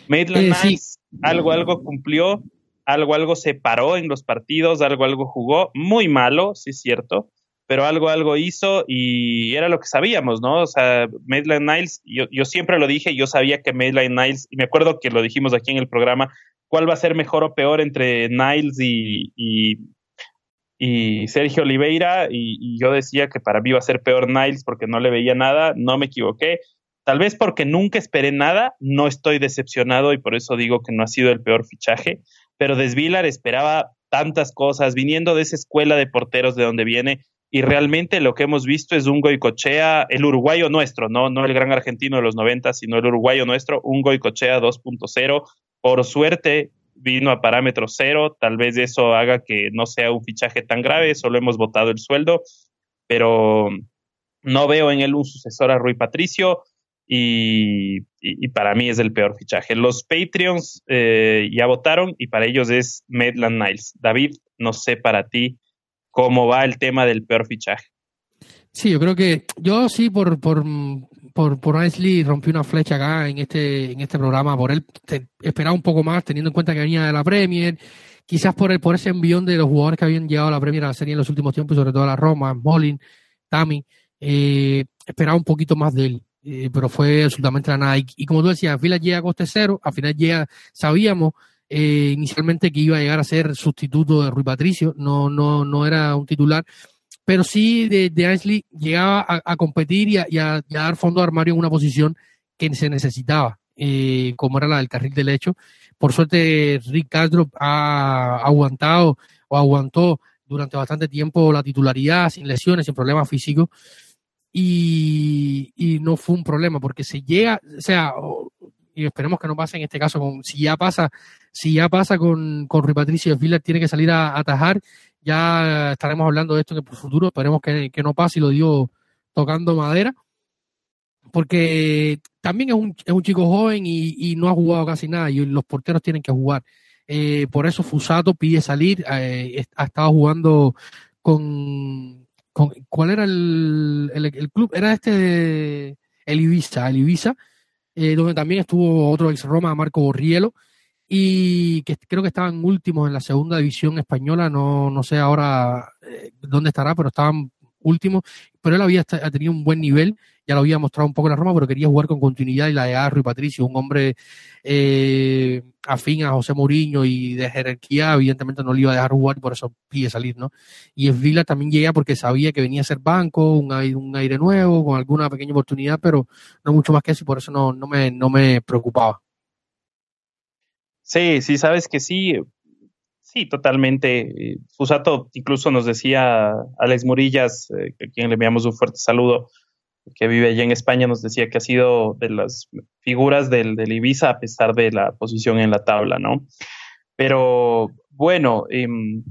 Maitland Niles algo, algo cumplió, algo, algo se paró en los partidos, algo, algo jugó, muy malo, sí es cierto, pero algo, algo hizo y era lo que sabíamos, ¿no? O sea, Maitland Niles, yo, yo siempre lo dije, yo sabía que Maitland Niles, y me acuerdo que lo dijimos aquí en el programa, cuál va a ser mejor o peor entre Niles y, y, Sergio Oliveira, y, y, yo decía que para mí iba a ser peor Niles porque no le veía nada, no me equivoqué. Tal vez porque nunca esperé nada, no estoy decepcionado y por eso digo que no ha sido el peor fichaje, pero Desvilar esperaba tantas cosas, viniendo de esa escuela de porteros de donde viene, y realmente lo que hemos visto es un Goicochea, el uruguayo nuestro, no, no el gran argentino de los 90, sino el uruguayo nuestro, un Goicochea 2.0. Por suerte vino a parámetro cero, tal vez eso haga que no sea un fichaje tan grave, solo hemos votado el sueldo, pero no veo en él un sucesor a Rui Patricio y, para mí es el peor fichaje. Los Patreons eh, ya votaron y para ellos es Medland Niles. David, no sé para ti cómo va el tema del peor fichaje. Sí, yo creo que yo sí por por por, por rompí una flecha acá en este en este programa por él esperaba un poco más teniendo en cuenta que venía de la Premier, quizás por el por ese envión de los jugadores que habían llegado a la Premier a la serie en los últimos tiempos, sobre todo a la Roma, Molin, Tami, eh, esperaba un poquito más de él. Eh, pero fue absolutamente la nada. Y, como tú decías, Vila llega a coste cero, al final llega, sabíamos eh, inicialmente que iba a llegar a ser sustituto de Rui Patricio, no, no, no era un titular, pero sí de, de Ainsley llegaba a, competir y a, dar fondo de armario en una posición que se necesitaba, eh, como era la del carril del hecho. Por suerte, Rick Castro ha aguantado o aguantó durante bastante tiempo la titularidad, sin lesiones, sin problemas físicos, y, y no fue un problema, porque se llega, o sea, y esperemos que no pase en este caso con, si ya pasa, si ya pasa con, con Rui Patricio Villa tiene que salir a, atajar, ya estaremos hablando de esto en el futuro, esperemos que, que no pase y lo digo tocando madera, porque también es un, es un chico joven y, y, no ha jugado casi nada y los porteros tienen que jugar. Eh, por eso Fusato pide salir, eh, ha estado jugando con, con ¿cuál era el, el, club? Era este, el Ibiza, el Ibiza, eh, donde también estuvo otro ex Roma, Marco Borrielo, y que creo que estaban últimos en la segunda división española, no, no sé ahora eh, dónde estará, pero estaban últimos, pero él había ha tenido un buen nivel, ya lo había mostrado un poco en la Roma, pero quería jugar con continuidad y la de Arro y Patricio, un hombre eh, afín a José Mourinho y de jerarquía, evidentemente no le iba a dejar jugar y por eso pide salir, ¿no? Y el Vila también llega porque sabía que venía a ser banco, un aire, un aire nuevo, con alguna pequeña oportunidad, pero no mucho más que eso y por eso no, no, me, no me preocupaba. Sí, sí, sabes que sí, Sí, totalmente. Fusato incluso nos decía Alex Murillas, eh, a quien le enviamos un fuerte saludo, que vive allá en España, nos decía que ha sido de las figuras del, Ibiza a pesar de la posición en la tabla, ¿no? Pero bueno, em,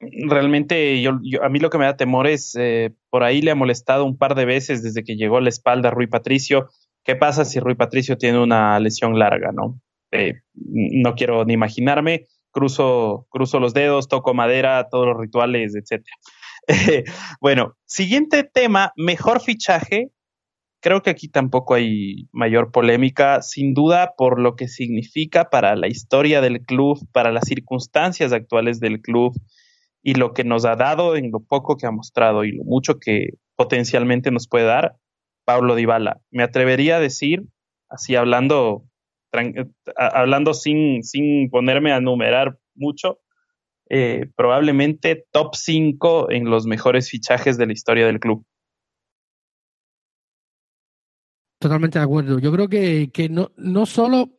realmente yo, a mí lo que me da temor es, eh, por ahí le ha molestado un par de veces desde que llegó a la espalda Rui Patricio. ¿Qué pasa si Rui Patricio tiene una lesión larga, no? Eh, no quiero ni imaginarme cruzo, cruzo los dedos, toco madera, todos los rituales, etcétera. bueno, siguiente tema, mejor fichaje. Creo que aquí tampoco hay mayor polémica, sin duda por lo que significa para la historia del club, para las circunstancias actuales del club y lo que nos ha dado en lo poco que ha mostrado y lo mucho que potencialmente nos puede dar, Pablo Dybala. Me atrevería a decir, así hablando hablando sin, sin ponerme a numerar mucho, eh, probablemente top 5 en los mejores fichajes de la historia del club. Totalmente de acuerdo. Yo creo que, que no, no solo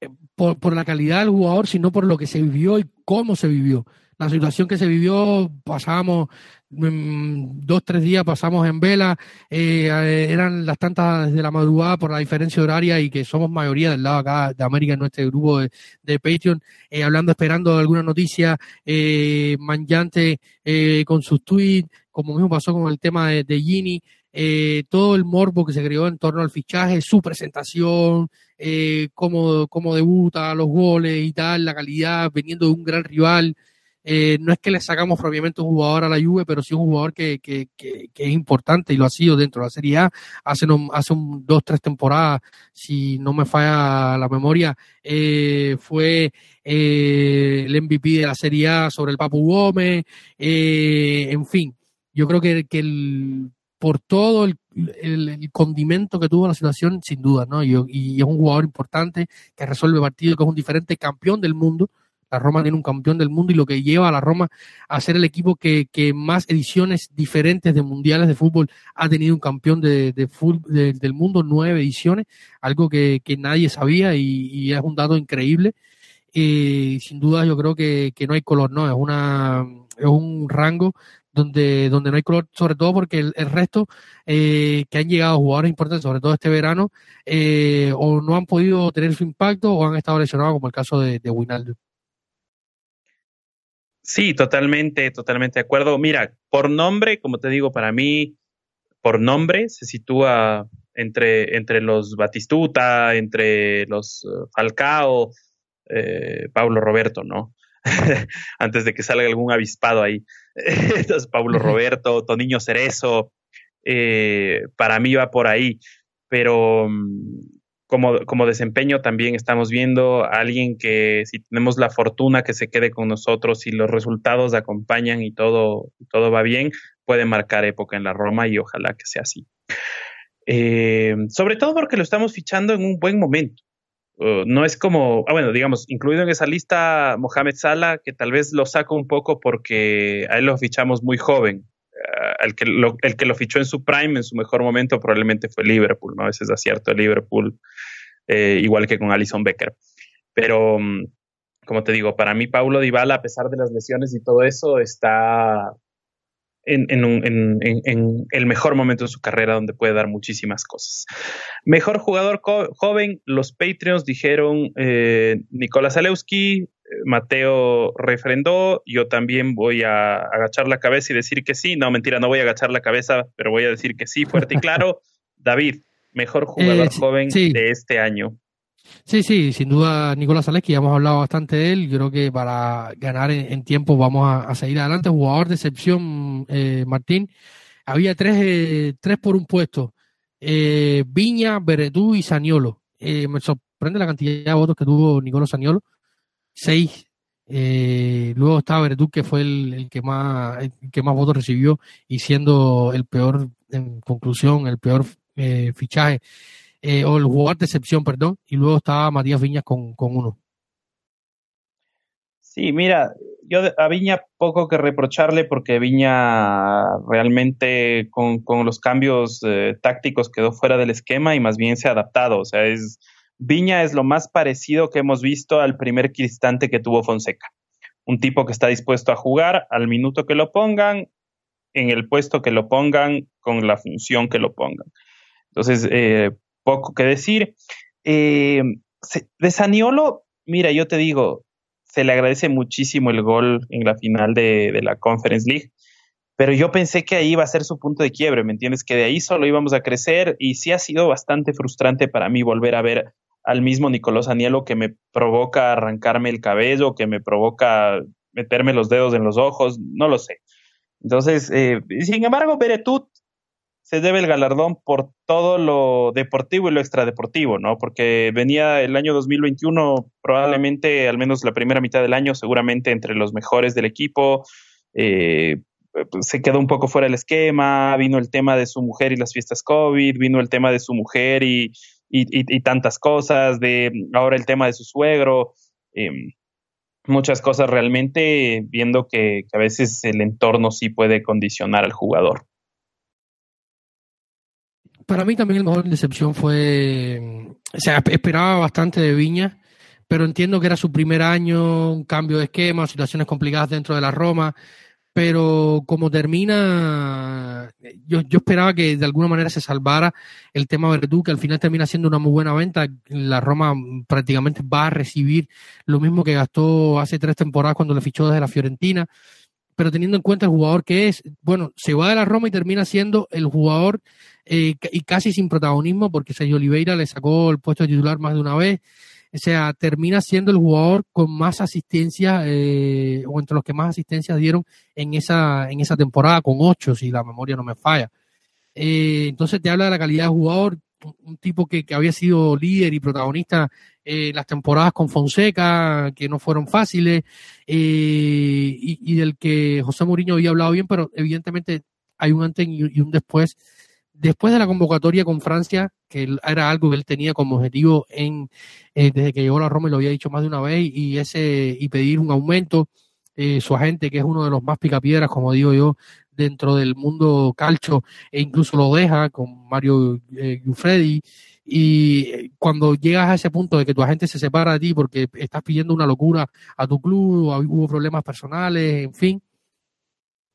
eh, por, por, la calidad del jugador, sino por lo que se vivió y cómo se vivió la situación que se vivió, pasábamos dos, tres días, pasamos en vela, eh, eh, eran las tantas de la madrugada por la diferencia horaria y que somos mayoría del lado acá de América en nuestro grupo de, Patreon, eh, hablando, esperando alguna noticia eh, manchante con sus tweets, como mismo pasó con el tema de, de Gini, todo el morbo que se creó en torno al fichaje, su presentación, eh, cómo, cómo debuta, los goles y tal, la calidad, veniendo de un gran rival. Eh, no es que le sacamos propiamente un jugador a la Juve, pero sí un jugador que, es importante y lo ha sido dentro de la Serie A. Hace, un, hace dos, tres temporadas, si no me falla la memoria, eh, fue eh, el MVP de la Serie A sobre el Papu Gómez, eh, en fin. yo creo que, que el, por todo el, condimento que tuvo la situación, sin duda, ¿no? Y, y, es un jugador importante que resuelve partidos, que es un diferente campeón del mundo. La Roma tiene un campeón del mundo y lo que lleva a la Roma a ser el equipo que, más ediciones diferentes de mundiales de fútbol ha tenido un campeón del mundo, nueve ediciones, algo que, nadie sabía y, es un dato increíble. Y sin duda yo creo que, que no hay color, ¿no? Es una es un rango donde, donde no hay color, sobre todo porque el, resto eh, que han llegado jugadores importantes, sobre todo este verano, eh, o no han podido tener su impacto o han estado lesionados, como el caso de, de Winaldo. Sí, totalmente, totalmente de acuerdo. Mira, por nombre, como te digo, para mí, por nombre se sitúa entre, entre los Batistuta, entre los uh, Falcao, eh, Pablo Roberto, ¿no? Antes de que salga algún avispado ahí. Entonces, Pablo Roberto, Toniño Cerezo, eh, para mí va por ahí. Pero mm, como, como desempeño también estamos viendo a alguien que si tenemos la fortuna que se quede con nosotros y los resultados acompañan y todo, todo va bien, puede marcar época en la Roma y ojalá que sea así. Eh, sobre todo porque lo estamos fichando en un buen momento. Uh, no es como, ah, bueno, digamos, incluido en esa lista Mohamed Salah, que tal vez lo saco un poco porque a él lo fichamos muy joven. El, que lo, el que lo fichó en su prime, en su mejor momento, probablemente fue Liverpool, ¿no? A veces es acierto el Liverpool, eh, igual que con Alison Becker. Pero, um, como te digo, para mí Paulo Dybala, a pesar de las lesiones y todo eso, está en, en, en, el mejor momento de su carrera donde puede dar muchísimas cosas. Mejor jugador joven, los Patreons dijeron eh, Nicolás Alewski, eh, Mateo refrendó, yo también voy a agachar la cabeza y decir que sí, no mentira, no voy a agachar la cabeza, pero voy a decir que sí, fuerte y claro. David, mejor jugador eh, joven de este año. Sí, sí, sin duda Nicolás Aleski, ya hemos hablado bastante de él. Yo creo que para ganar en, tiempo vamos a, seguir adelante. Jugador de excepción, eh, Martín. Había tres, eh, tres por un puesto. Eh, Viña, Beretú y Saniolo. me sorprende la cantidad de votos que tuvo Nicolás Saniolo. Seis. luego estaba Beretú, que fue el, que más, que más votos recibió y siendo el peor, en conclusión, el peor fichaje eh, o el jugador de excepción, perdón, y luego estaba Matías Viñas con, uno. Sí, mira, yo a Viña poco que reprocharle porque Viña realmente con, los cambios eh, tácticos quedó fuera del esquema y más bien se ha adaptado. O sea, es Viña es lo más parecido que hemos visto al primer cristante que tuvo Fonseca. Un tipo que está dispuesto a jugar al minuto que lo pongan, en el puesto que lo pongan, con la función que lo pongan. Entonces, eh, poco que decir. Eh, de Saniolo, mira, yo te digo, se le agradece muchísimo el gol en la final de, la Conference League, pero yo pensé que ahí iba a ser su punto de quiebre, ¿me entiendes? Que de ahí solo íbamos a crecer y sí ha sido bastante frustrante para mí volver a ver al mismo Nicolás Anielo que me provoca arrancarme el cabello, que me provoca meterme los dedos en los ojos, no lo sé. Entonces, eh, sin embargo, Beretut se debe el galardón por todo lo deportivo y lo extradeportivo, ¿no? Porque venía el año 2021, probablemente, al menos la primera mitad del año, seguramente entre los mejores del equipo. Eh, pues, se quedó un poco fuera del esquema, vino el tema de su mujer y las fiestas COVID, vino el tema de su mujer y, y, tantas cosas, de ahora el tema de su suegro, em, muchas cosas realmente, viendo que a veces el entorno sí puede condicionar al jugador. Para mí también el mejor decepción fue, o sea, esperaba bastante de Viña, pero entiendo que era su primer año, un cambio de esquema, situaciones complicadas dentro de la Roma, pero como termina, yo, yo esperaba que de alguna manera se salvara el tema Verdú, que al final termina siendo una muy buena venta. La Roma prácticamente va a recibir lo mismo que gastó hace tres temporadas cuando le fichó desde la Fiorentina pero teniendo en cuenta el jugador que es, bueno, se va de la Roma y termina siendo el jugador eh, y casi sin protagonismo porque Sergio Oliveira le sacó el puesto de titular más de una vez. O sea, termina siendo el jugador con más asistencia eh, o entre los que más asistencias dieron en esa, en esa temporada, con ocho, si la memoria no me falla. Eh, entonces te habla de la calidad de jugador, un tipo que, que había sido líder y protagonista eh, las temporadas con Fonseca, que no fueron fáciles, eh, y, y, del que José Mourinho había hablado bien, pero evidentemente hay un antes y un después. Después de la convocatoria con Francia, que era algo que él tenía como objetivo en eh, desde que llegó a la Roma, y lo había dicho más de una vez, y ese y pedir un aumento, eh, su agente, que es uno de los más picapiedras, como digo yo, dentro del mundo calcho, e incluso lo deja con Mario eh, y cuando llegas a ese punto de que tu agente se separa de ti porque estás pidiendo una locura a tu club, hubo problemas personales, en fin,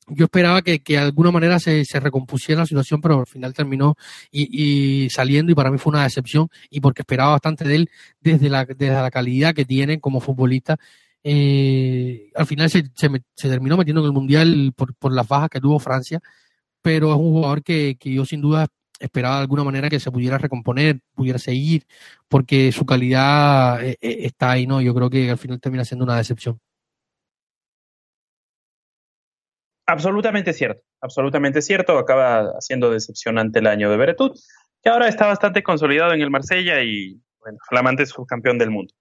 yo esperaba que, que de alguna manera se, se, recompusiera la situación, pero al final terminó y, y, saliendo y para mí fue una decepción y porque esperaba bastante de él desde la, desde la calidad que tiene como futbolista. Eh, al final se, se, terminó metiendo en el Mundial por, por las bajas que tuvo Francia, pero es un jugador que, que yo sin duda esperaba de alguna manera que se pudiera recomponer, pudiera seguir, porque su calidad eh, eh, está ahí, ¿no? Yo creo que al final termina siendo una decepción. Absolutamente cierto, absolutamente cierto. Acaba siendo decepcionante el año de Beretut, que ahora está bastante consolidado en el Marsella y, bueno, flamante subcampeón del mundo.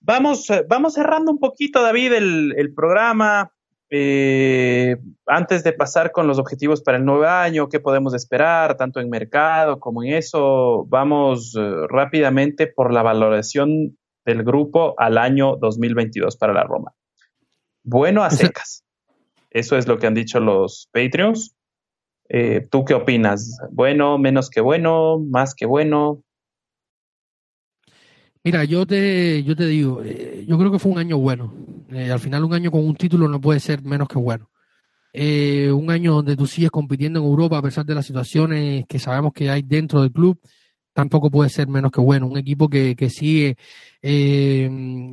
Vamos, eh, vamos cerrando un poquito, David, el, el programa. Eh, antes de pasar con los objetivos para el nuevo año, qué podemos esperar, tanto en mercado como en eso, vamos eh, rápidamente por la valoración del grupo al año 2022 para la Roma. Bueno a secas. Eso es lo que han dicho los Patreons. Eh, ¿Tú qué opinas? ¿Bueno, menos que bueno, más que bueno? Mira, yo te, yo te digo, eh, yo creo que fue un año bueno. Eh, al final un año con un título no puede ser menos que bueno. Un año donde tú sigues compitiendo en Europa a pesar de las situaciones que sabemos que hay dentro del club, tampoco puede ser menos que bueno. Un equipo que, que sigue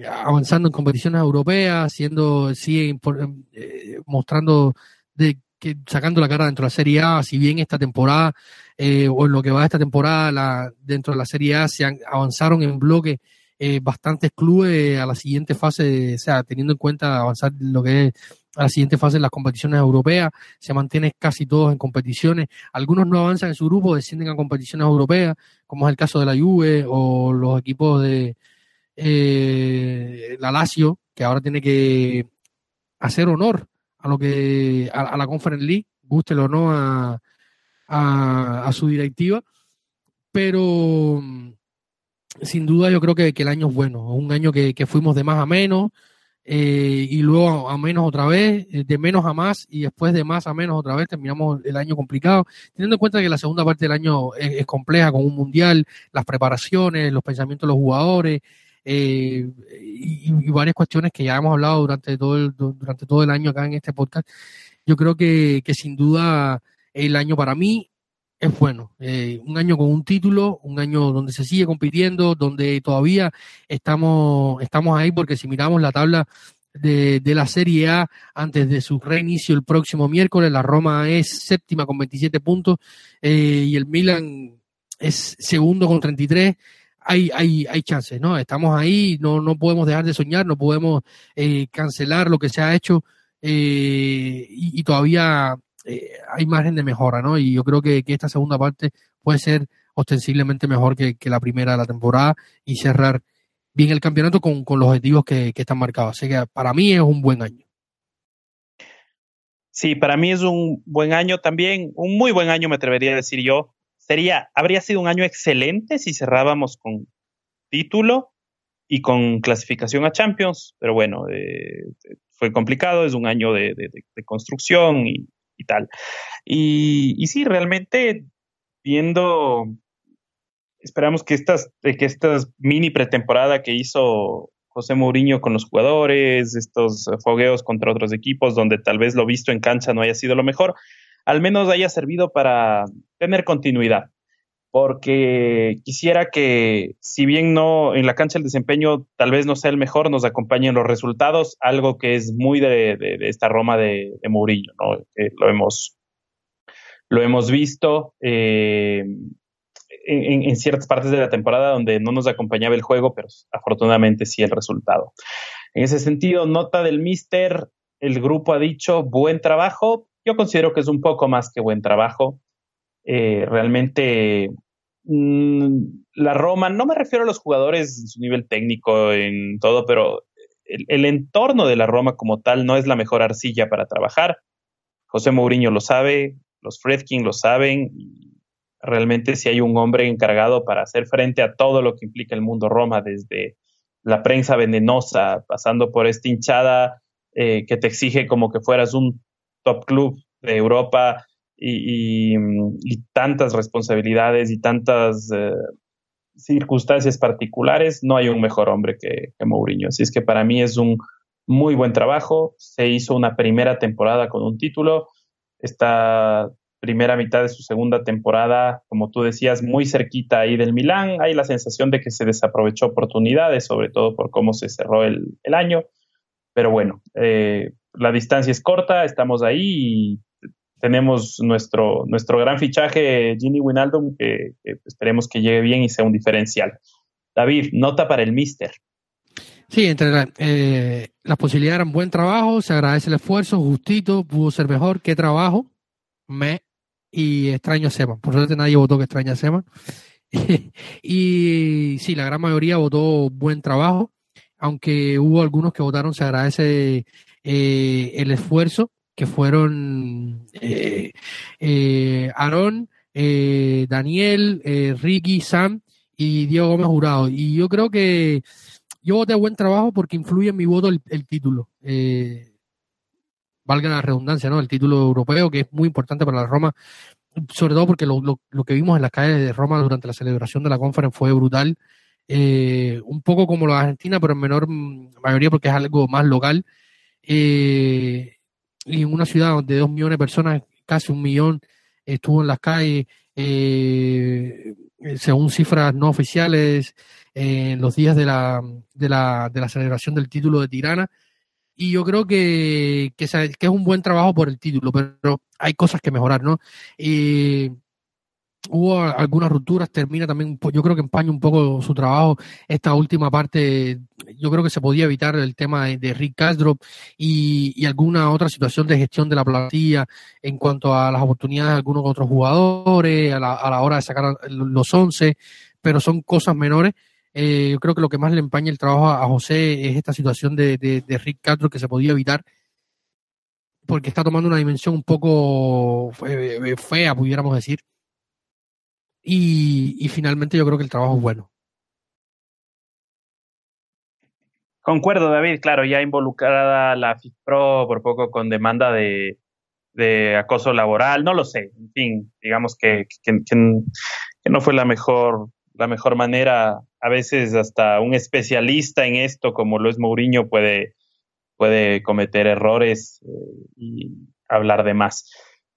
avanzando en competiciones europeas, siendo, sigue mostrando de que sacando la cara dentro de la Serie A, si bien esta temporada eh, o en lo que va de esta temporada la, dentro de la Serie A se han, avanzaron en bloque eh, bastantes clubes a la siguiente fase, o sea, teniendo en cuenta avanzar lo que es a la siguiente fase en las competiciones europeas, se mantienen casi todos en competiciones, algunos no avanzan en su grupo, descienden a competiciones europeas, como es el caso de la Juve o los equipos de eh, la Lazio, que ahora tiene que hacer honor a lo que a, a la Conference League, guste o no a, a, su directiva, pero sin duda yo creo que, que el año es bueno, un año que, que fuimos de más a menos, eh, y luego a menos otra vez, eh, de menos a más y después de más a menos otra vez terminamos el año complicado, teniendo en cuenta que la segunda parte del año es, es compleja con un mundial, las preparaciones, los pensamientos de los jugadores eh, y, varias cuestiones que ya hemos hablado durante todo el, durante todo el año acá en este podcast. Yo creo que, que sin duda el año para mí es bueno. Eh, un año con un título, un año donde se sigue compitiendo, donde todavía estamos, estamos ahí, porque si miramos la tabla de, de, la Serie A antes de su reinicio el próximo miércoles, la Roma es séptima con 27 puntos eh, y el Milan es segundo con 33. Hay, hay, hay chances, ¿no? Estamos ahí, no, no podemos dejar de soñar, no podemos eh, cancelar lo que se ha hecho eh, y, todavía eh, hay margen de mejora, ¿no? Y yo creo que, que, esta segunda parte puede ser ostensiblemente mejor que, que, la primera de la temporada y cerrar bien el campeonato con, con los objetivos que, que, están marcados. Así que para mí es un buen año. Sí, para mí es un buen año también, un muy buen año me atrevería a decir yo. Sería, habría sido un año excelente si cerrábamos con título y con clasificación a Champions, pero bueno, eh, fue complicado, es un año de, de, de construcción y, y tal. Y, y sí, realmente viendo, esperamos que estas, que estas mini pretemporada que hizo José Mourinho con los jugadores, estos fogueos contra otros equipos donde tal vez lo visto en cancha no haya sido lo mejor, al menos haya servido para tener continuidad porque quisiera que, si bien no en la cancha el desempeño tal vez no sea el mejor, nos acompañen los resultados, algo que es muy de, esta Roma de, de Mourinho, ¿no? Que lo hemos, lo hemos visto eh, en, en, ciertas partes de la temporada donde no nos acompañaba el juego, pero afortunadamente sí el resultado. En ese sentido, nota del Mister, el grupo ha dicho buen trabajo. Yo considero que es un poco más que buen trabajo. Eh, realmente Mm, la Roma, no me refiero a los jugadores en su nivel técnico, en todo, pero el, entorno de la Roma como tal no es la mejor arcilla para trabajar. José Mourinho lo sabe, los Fredkin lo saben. realmente si hay un hombre encargado para hacer frente a todo lo que implica el mundo Roma, desde la prensa venenosa, pasando por esta hinchada eh, que te exige como que fueras un top club de Europa y, tantas responsabilidades y tantas eh, circunstancias particulares, no hay un mejor hombre que, Mourinho. Así es que para mí es un muy buen trabajo. Se hizo una primera temporada con un título. Esta primera mitad de su segunda temporada, como tú decías, muy cerquita ahí del Milán. Hay la sensación de que se desaprovechó oportunidades, sobre todo por cómo se cerró el, año. Pero bueno, eh, la distancia es corta, estamos ahí y tenemos nuestro, nuestro gran fichaje, Ginny Winaldum, que, esperemos que llegue bien y sea un diferencial. David, nota para el Mister. Sí, entre eh, las posibilidades eran buen trabajo, se agradece el esfuerzo, justito, pudo ser mejor. ¿Qué trabajo? Me y extraño a Seman. Por suerte nadie votó que extraña a Seman. y sí, la gran mayoría votó buen trabajo, aunque hubo algunos que votaron, se agradece eh, el esfuerzo, que fueron eh, eh, Aaron, eh, Daniel, Ricky, Sam y Diego Gómez Jurado. Y yo creo que yo voté buen trabajo porque influye en mi voto el, título. Eh, valga la redundancia, ¿no? El título europeo, que es muy importante para la Roma, sobre todo porque lo, que vimos en las calles de Roma durante la celebración de la conferencia fue brutal. Eh, un poco como la Argentina, pero en menor mayoría porque es algo más local. Eh, y en una ciudad de dos millones de personas, casi un millón estuvo en las calles, según cifras no oficiales, en los días de la, de, la, de la celebración del título de Tirana. Y yo creo que, que, es un buen trabajo por el título, pero hay cosas que mejorar, ¿no? Hubo algunas rupturas, termina también, yo creo que empaña un poco su trabajo. Esta última parte, yo creo que se podía evitar el tema de, Rick Castro y, y, alguna otra situación de gestión de la plantilla en cuanto a las oportunidades de algunos otros jugadores, a la, a la hora de sacar los 11, pero son cosas menores eh, yo creo que lo que más le empaña el trabajo a, José es esta situación de, Rick Castro que se podía evitar porque está tomando una dimensión un poco eh, fea, pudiéramos decir. Y, finalmente yo creo que el trabajo es bueno. Concuerdo, David, claro, ya involucrada la FIFPRO por poco con demanda de, acoso laboral, no lo sé, en fin, digamos que, que, no fue la mejor la mejor manera. A veces hasta un especialista en esto, como lo es Mourinho, puede, puede cometer errores eh, y hablar de más.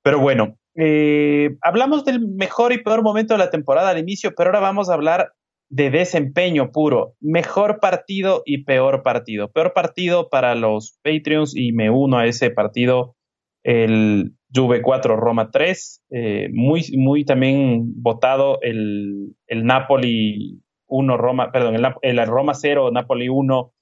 Pero bueno, eh, hablamos del mejor y peor momento de la temporada al inicio, pero ahora vamos a hablar de desempeño puro. Mejor partido y peor partido. Peor partido para los Patreons y me uno a ese partido. El Juve 4, Roma 3. Eh, muy, muy también votado el, el Napoli 1, Roma, perdón, el, Roma 0, Napoli 1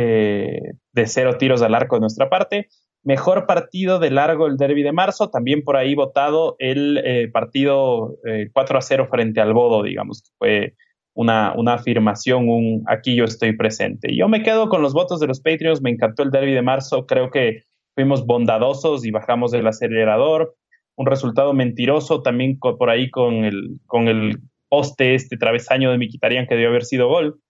eh, de cero tiros al arco de nuestra parte. Mejor partido de largo el derby de marzo, también por ahí votado el eh, partido 4 a 0 frente al Bodo, digamos, que fue una, una, afirmación, un aquí yo estoy presente. Yo me quedo con los votos de los Patriots, me encantó el derby de marzo, creo que fuimos bondadosos y bajamos del acelerador. Un resultado mentiroso también por ahí con el, con el poste, este travesaño de Miquitarian que debió haber sido gol.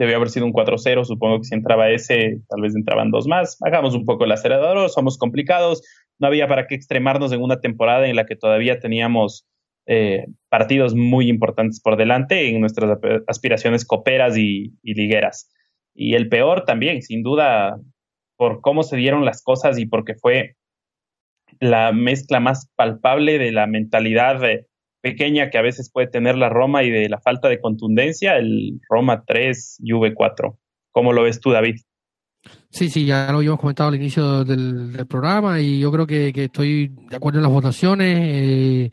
Debió haber sido un 4-0, supongo que si entraba ese, tal vez entraban dos más. Hagamos un poco el acelerador, somos complicados. No había para qué extremarnos en una temporada en la que todavía teníamos eh, partidos muy importantes por delante en nuestras aspiraciones coperas y, y ligueras. Y el peor también, sin duda, por cómo se dieron las cosas y porque fue la mezcla más palpable de la mentalidad pequeña que a veces puede tener la Roma y de la falta de contundencia, el Roma 3 y V4. ¿Cómo lo ves tú, David? Sí, sí, ya lo habíamos comentado al inicio del, programa y yo creo que, estoy de acuerdo en las votaciones. Eh,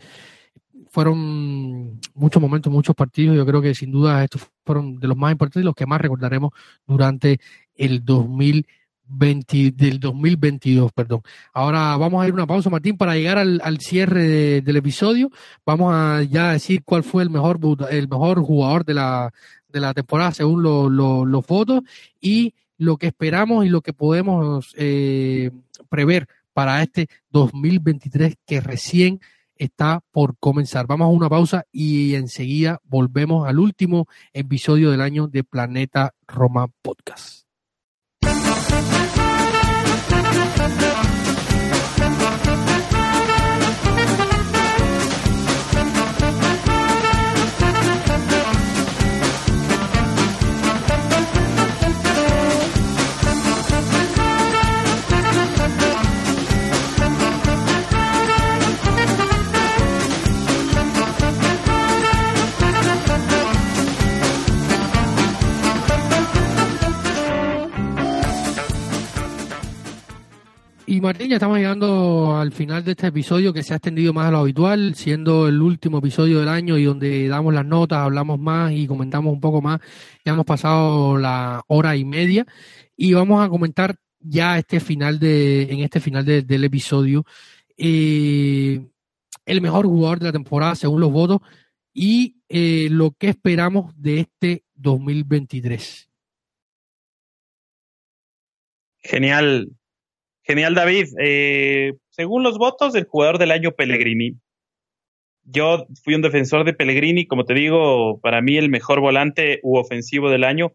fueron muchos momentos, muchos partidos. Yo creo que sin duda estos fueron de los más importantes y los que más recordaremos durante el 2020 del 2022, perdón. Ahora vamos a ir una pausa, Martín, para llegar al, cierre del episodio. Vamos a ya decir cuál fue el mejor, el mejor jugador de la, de la temporada según los votos y lo que esperamos y lo que podemos eh, prever para este 2023 que recién está por comenzar. Vamos a una pausa y enseguida volvemos al último episodio del año de Planeta Roma Podcast. Y Martín, ya estamos llegando al final de este episodio que se ha extendido más de lo habitual, siendo el último episodio del año y donde damos las notas, hablamos más y comentamos un poco más. Ya hemos pasado la hora y media y vamos a comentar ya este final de, en este final del episodio eh, el mejor jugador de la temporada según los votos y eh, lo que esperamos de este 2023. Genial, Genial, David. Eh, según los votos, del jugador del año Pellegrini. Yo fui un defensor de Pellegrini, como te digo, para mí el mejor volante u ofensivo del año,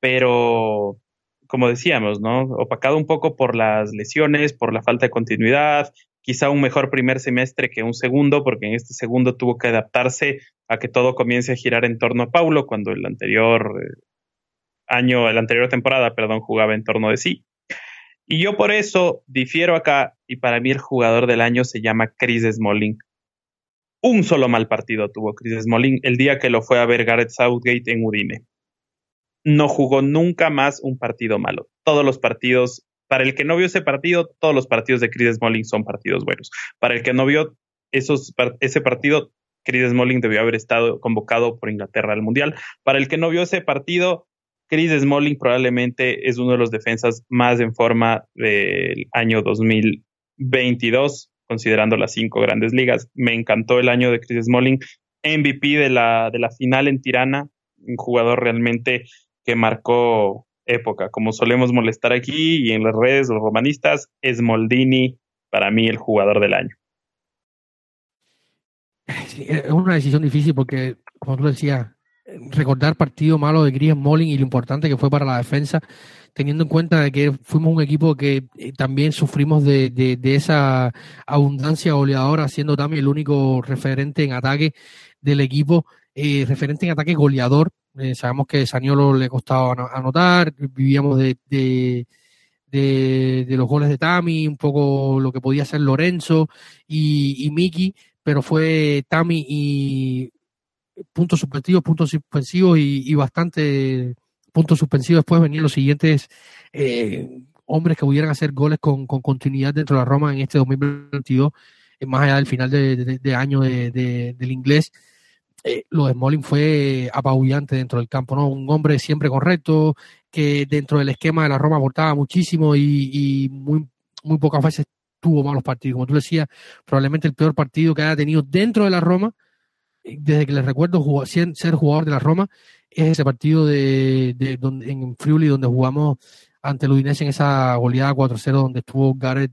pero como decíamos, ¿no? Opacado un poco por las lesiones, por la falta de continuidad, quizá un mejor primer semestre que un segundo, porque en este segundo tuvo que adaptarse a que todo comience a girar en torno a Paulo, cuando el anterior eh, año, la anterior temporada, perdón, jugaba en torno de sí. Y yo por eso difiero acá y para mí el jugador del año se llama Chris Smalling. Un solo mal partido tuvo Chris Smalling el día que lo fue a ver Gareth Southgate en Udine. No jugó nunca más un partido malo. Todos los partidos, para el que no vio ese partido, todos los partidos de Chris Smalling son partidos buenos. Para el que no vio esos, ese partido, Chris Smalling debió haber estado convocado por Inglaterra al Mundial. Para el que no vio ese partido, Chris Smalling probablemente es uno de los defensas más en forma del año 2022, considerando las cinco grandes ligas. Me encantó el año de Chris Smalling, MVP de la, de la final en Tirana, un jugador realmente que marcó época. Como solemos molestar aquí y en las redes, los romanistas, Smoldini, para mí, el jugador del año. es una decisión difícil porque, como tú decías, recordar partido malo de Chris Smalling y lo importante que fue para la defensa, teniendo en cuenta de que fuimos un equipo que eh, también sufrimos de, de, esa abundancia goleadora, siendo también el único referente en ataque del equipo, eh, referente en ataque goleador. Eh, sabemos que Saniolo le costaba anotar, vivíamos de, de, los goles de Tami, un poco lo que podía ser Lorenzo y, y Miki, pero fue Tami y puntos suspensivos, puntos suspensivos y, bastante puntos suspensivos. Después venían los siguientes eh, hombres que pudieran hacer goles con, continuidad dentro de la Roma en este 2022, eh, más allá del final de, año del inglés. Eh, lo de Smolin fue apabullante dentro del campo, ¿no? Un hombre siempre correcto, que dentro del esquema de la Roma aportaba muchísimo y, y muy, muy pocas veces tuvo malos partidos. Como tú decías, probablemente el peor partido que haya tenido dentro de la Roma desde que les recuerdo ser jugador de la Roma, es ese partido de, donde, en Friuli donde jugamos ante el Udinese en esa goleada 4-0 donde estuvo Gareth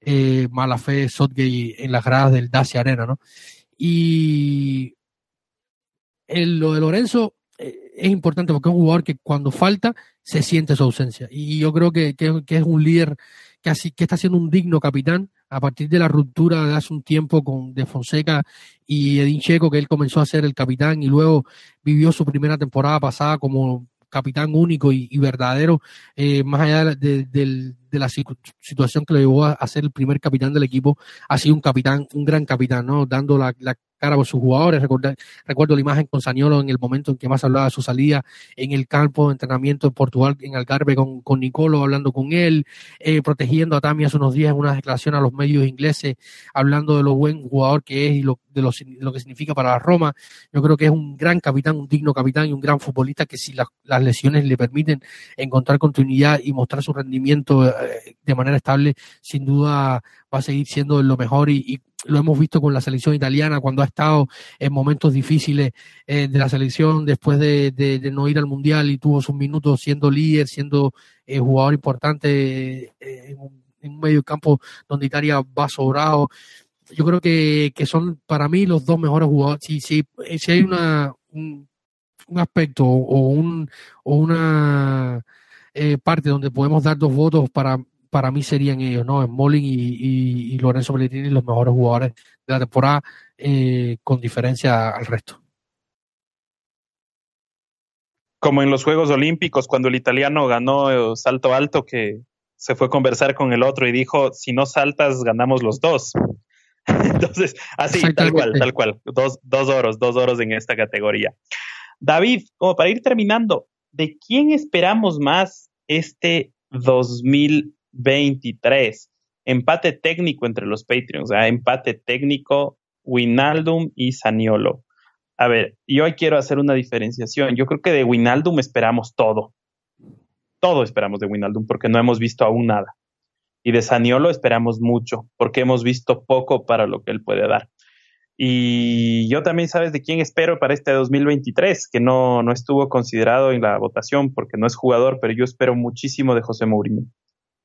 eh, Malafé Sotgay en las gradas del Dacia Arena, ¿no? Y lo de Lorenzo eh, es importante porque es un jugador que cuando falta se siente su ausencia. Y yo creo que, que, es un líder que, así, que está siendo un digno capitán a partir de la ruptura de hace un tiempo con De Fonseca y Edin Checo, que él comenzó a ser el capitán y luego vivió su primera temporada pasada como capitán único y, verdadero, eh, más allá de, la situación que le llevó a, ser el primer capitán del equipo, ha sido un capitán, un gran capitán, ¿no? Dando la, cara por sus jugadores. Recuerdo, la imagen con Saniolo en el momento en que más hablaba de su salida en el campo de entrenamiento en Portugal, en Algarve, con, con Nicolo, hablando con él, eh, protegiendo a Tami hace unos días en una declaración a los medios ingleses, hablando de lo buen jugador que es y lo, de lo, que significa para la Roma. Yo creo que es un gran capitán, un digno capitán y un gran futbolista que si las lesiones le permiten encontrar continuidad y mostrar su rendimiento eh, de manera estable, sin duda va a seguir siendo lo mejor y lo hemos visto con la selección italiana cuando ha estado en momentos difíciles eh, de la selección después de, no ir al mundial y tuvo sus minutos siendo líder, siendo eh, jugador importante eh, en, un, medio campo donde Italia va sobrado. yo creo que, son para mí los dos mejores jugadores. Si, si, si hay una, un, aspecto o, un, o una eh, parte donde podemos dar dos votos para, para mí serían ellos, ¿no? Smolin y, y, y Lorenzo Pellegrini los mejores jugadores de la temporada eh, con diferencia al resto. Como en los Juegos Olímpicos, cuando el italiano ganó salto alto, que se fue a conversar con el otro y dijo, si no saltas, ganamos los dos. Entonces, así, tal cual, tal cual. Dos, dos oros, dos oros en esta categoría. David, como para ir terminando, ¿de quién esperamos más este 2023? Empate técnico entre los Patreons, ¿ah? empate técnico, Winaldum y Saniolo. A ver, yo hoy quiero hacer una diferenciación. Yo creo que de Winaldum esperamos todo. Todo esperamos de Winaldum porque no hemos visto aún nada. Y de Saniolo esperamos mucho porque hemos visto poco para lo que él puede dar. Y yo también sabes de quién espero para este 2023, que no, no estuvo considerado en la votación porque no es jugador, pero yo espero muchísimo de José Mourinho.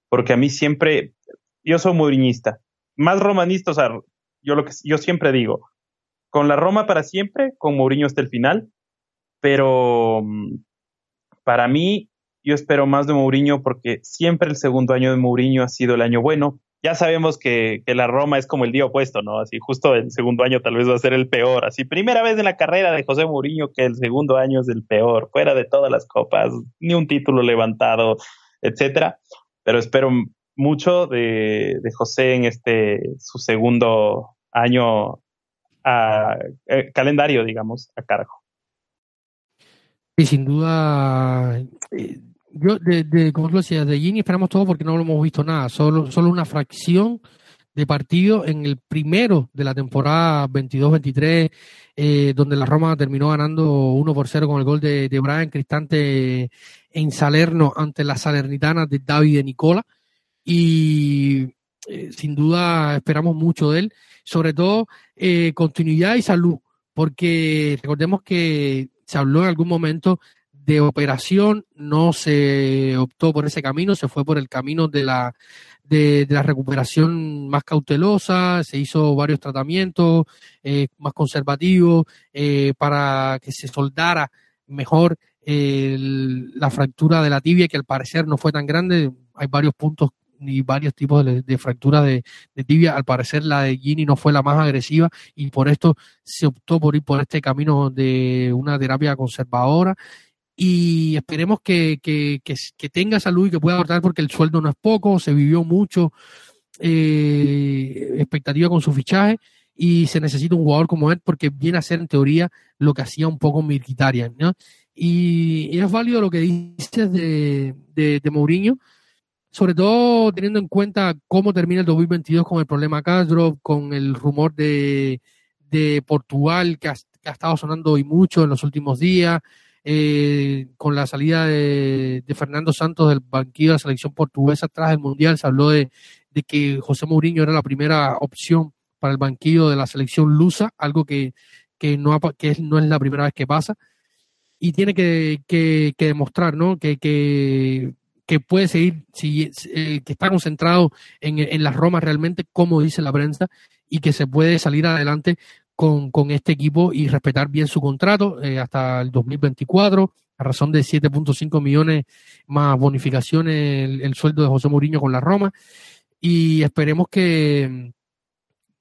Porque a mí siempre, yo soy mouriñista, más romanista, o sea, yo lo que yo siempre digo, con la Roma para siempre, con Mourinho hasta el final, pero mm, para mí yo espero más de Mourinho porque siempre el segundo año de Mourinho ha sido el año bueno. Ya sabemos que, que, la Roma es como el día opuesto, ¿no? Así justo el segundo año tal vez va a ser el peor. Así, primera vez en la carrera de José Mourinho que el segundo año es el peor, fuera de todas las copas, ni un título levantado, etcétera. Pero espero mucho de, de José en este su segundo año eh, calendario, digamos, a cargo. Y sin duda, eh, yo, de, de, como tú decías, de Gini esperamos todo porque no lo hemos visto nada, solo, solo una fracción de partido en el primero de la temporada 22-23, eh, donde la Roma terminó ganando 1 por 0 con el gol de, Brian Cristante en Salerno ante las Salernitanas de David Nicola. Y eh, sin duda esperamos mucho de él, sobre todo eh, continuidad y salud, porque recordemos que se habló en algún momento de operación, no se optó por ese camino, se fue por el camino de la, de, la recuperación más cautelosa, se hizo varios tratamientos eh, más conservativos eh, para que se soldara mejor la fractura de la tibia, que al parecer no fue tan grande. Hay varios puntos y varios tipos de, fracturas de, tibia. Al parecer la de Gini no fue la más agresiva y por esto se optó por ir por este camino de una terapia conservadora y esperemos que, tenga salud y que pueda aportar porque el sueldo no es poco, se vivió mucho eh, expectativa con su fichaje y se necesita un jugador como él porque viene a ser en teoría lo que hacía un poco Mirkitarian, ¿no? Y, es válido lo que dices de, de, Mourinho, sobre todo teniendo en cuenta cómo termina el 2022 con el problema Castro, con el rumor de, de Portugal que que ha estado sonando hoy mucho en los últimos días, eh, con la salida de, Fernando Santos del banquillo de la selección portuguesa tras el Mundial, se habló de, que José Mourinho era la primera opción para el banquillo de la selección lusa, algo que, no, que no es la primera vez que pasa. Y tiene que, que, demostrar ¿no? que, que, puede seguir, si, eh, que está concentrado en, en las Romas realmente, como dice la prensa, y que se puede salir adelante con, con este equipo y respetar bien su contrato eh, hasta el 2024, a razón de 7.5 millones más bonificaciones el, sueldo de José Mourinho con la Roma. Y esperemos que,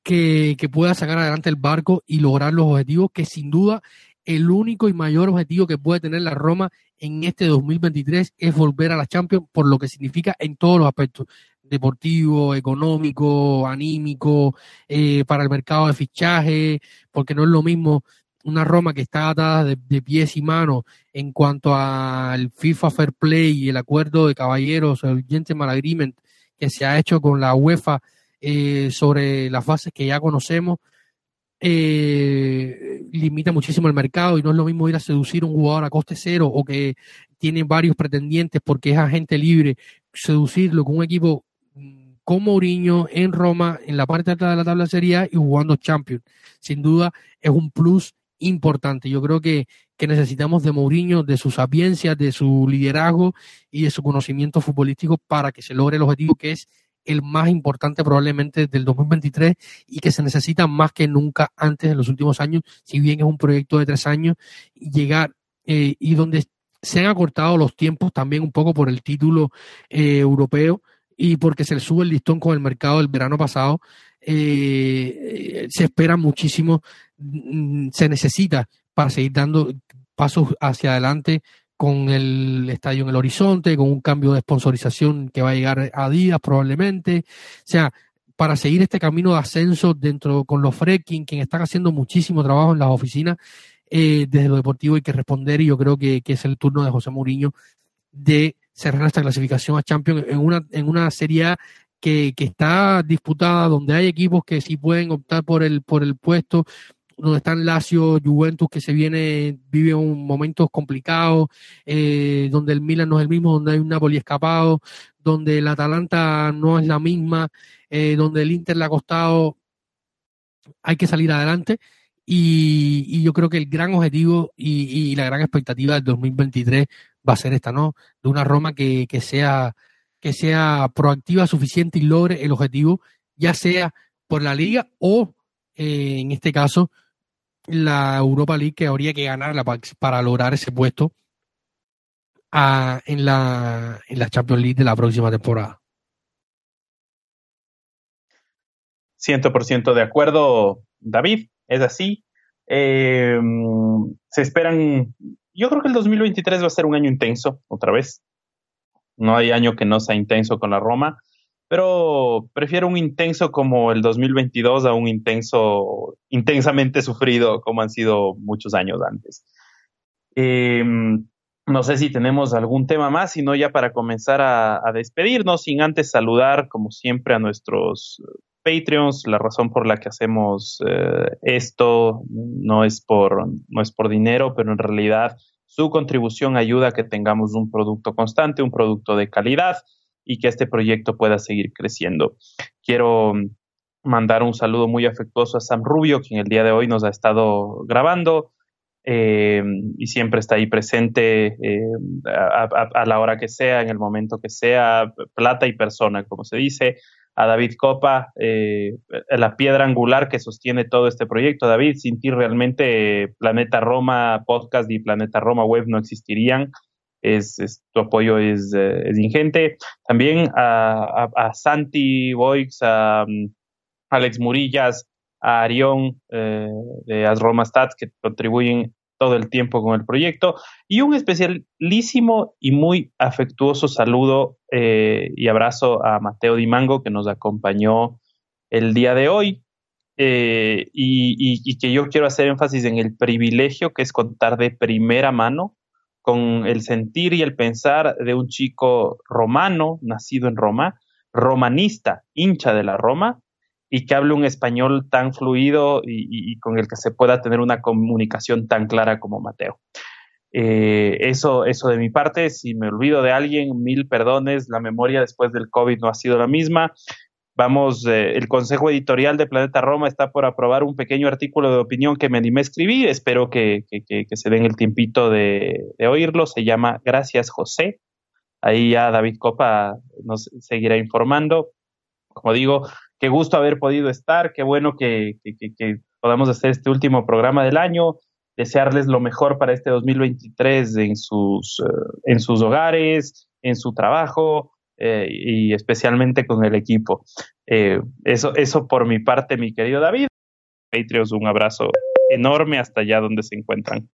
que, que pueda sacar adelante el barco y lograr los objetivos que sin duda el único y mayor objetivo que puede tener la Roma en este 2023 es volver a la Champions por lo que significa en todos los aspectos deportivo, económico, anímico, eh, para el mercado de fichaje, porque no es lo mismo una Roma que está atada de, pies y manos en cuanto al FIFA Fair Play y el acuerdo de caballeros, el Gentleman Agreement que se ha hecho con la UEFA eh, sobre las fases que ya conocemos, eh, limita muchísimo el mercado y no es lo mismo ir a seducir un jugador a coste cero o que tiene varios pretendientes porque es agente libre, seducirlo con un equipo con Mourinho en Roma, en la parte alta de la tabla sería y jugando Champions. Sin duda es un plus importante. Yo creo que, que necesitamos de Mourinho, de su sapiencia, de su liderazgo y de su conocimiento futbolístico para que se logre el objetivo que es el más importante probablemente del 2023 y que se necesita más que nunca antes en los últimos años, si bien es un proyecto de tres años, llegar eh, y donde se han acortado los tiempos también un poco por el título eh, europeo y porque se le sube el listón con el mercado del verano pasado. Eh, se espera muchísimo, mm, se necesita para seguir dando pasos hacia adelante con el estadio en el horizonte, con un cambio de sponsorización que va a llegar a días probablemente. O sea, para seguir este camino de ascenso dentro con los fracking, quien están haciendo muchísimo trabajo en las oficinas, eh, desde lo deportivo hay que responder y yo creo que, es el turno de José Mourinho de cerrar esta clasificación a Champions en una, en una serie que, que está disputada, donde hay equipos que sí pueden optar por el, por el puesto, donde están Lazio, Juventus, que se viene, vive un momentos complicados, eh, donde el Milan no es el mismo, donde hay un Napoli escapado, donde el Atalanta no es la misma, eh, donde el Inter le ha costado, hay que salir adelante. Y, yo creo que el gran objetivo y, la gran expectativa del 2023 va a ser esta, ¿no? De una Roma que, que, sea, que sea proactiva, suficiente y logre el objetivo, ya sea por la liga o, eh, en este caso, la Europa League que habría que ganarla para, lograr ese puesto en, la, en la Champions League de la próxima temporada. 100% de acuerdo, David, es así. Eh, se esperan, yo creo que el 2023 va a ser un año intenso, otra vez. No hay año que no sea intenso con la Roma pero prefiero un intenso como el 2022 a un intenso, intensamente sufrido como han sido muchos años antes. Em, no sé si tenemos algún tema más, sino ya para comenzar a, despedirnos, sin antes saludar, como siempre, a nuestros Patreons. La razón por la que hacemos eh, esto no es, por, no es por dinero, pero en realidad su contribución ayuda a que tengamos un producto constante, un producto de calidad y que este proyecto pueda seguir creciendo. Quiero mandar un saludo muy afectuoso a Sam Rubio, quien el día de hoy nos ha estado grabando eh, y siempre está ahí presente eh, a, la hora que sea, en el momento que sea, plata y persona, como se dice. A David Copa, eh, la piedra angular que sostiene todo este proyecto. David, sin ti realmente Planeta Roma Podcast y Planeta Roma Web no existirían es, tu apoyo es, eh, es, ingente. También a, a, Santi Boix, a, mm, Alex Murillas, a Arión eh, de Asroma Stats que contribuyen todo el tiempo con el proyecto. Y un especialísimo y muy afectuoso saludo eh, y abrazo a Mateo Dimango que nos acompañó el día de hoy. Y, y, que yo quiero hacer énfasis en el privilegio que es contar de primera mano con el sentir y el pensar de un chico romano, nacido en Roma, romanista, hincha de la Roma, y que hable un español tan fluido y, con el que se pueda tener una comunicación tan clara como Mateo. Eh, eso, eso de mi parte, si me olvido de alguien, mil perdones, la memoria después del COVID no ha sido la misma. Vamos, eh, el Consejo Editorial de Planeta Roma está por aprobar un pequeño artículo de opinión que me animé a escribir. Espero que, se den el tiempito de, oírlo. Se llama Gracias José. Ahí ya David Copa nos seguirá informando. Como digo, qué gusto haber podido estar. Qué bueno que, podamos hacer este último programa del año. Desearles lo mejor para este 2023 en sus, eh, en sus hogares, en su trabajo eh, y especialmente con el equipo. Eh, eso, eso por mi parte, mi querido David. Patreons, un abrazo enorme hasta allá donde se encuentran.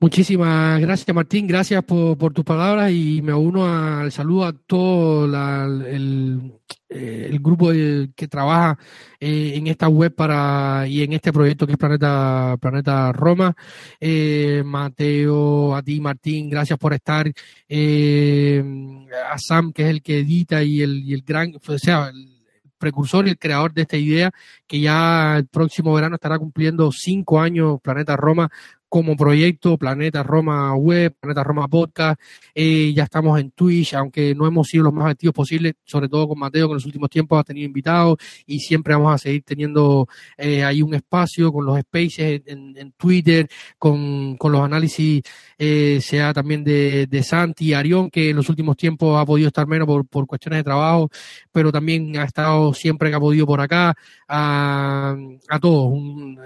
Muchísimas gracias, Martín. Gracias por, por tus palabras y me uno al saludo a todo el, el, grupo que trabaja eh, en esta web para y en este proyecto que es Planeta, Planeta Roma. Eh, Mateo, a ti, Martín, gracias por estar. a Sam, que es el que edita y el, y el gran, sea, el, precursor y el creador de esta idea, que ya el próximo verano estará cumpliendo cinco años Planeta Roma como proyecto Planeta Roma Web, Planeta Roma Podcast. Eh, ya estamos en Twitch, aunque no hemos sido los más activos posibles, sobre todo con Mateo, que en los últimos tiempos ha tenido invitados y siempre vamos a seguir teniendo eh, ahí un espacio con los spaces en, Twitter, con, con, los análisis, eh, sea también de, de Santi y Arión, que en los últimos tiempos ha podido estar menos por, por cuestiones de trabajo, pero también ha estado siempre que ha podido por acá, a, a todos,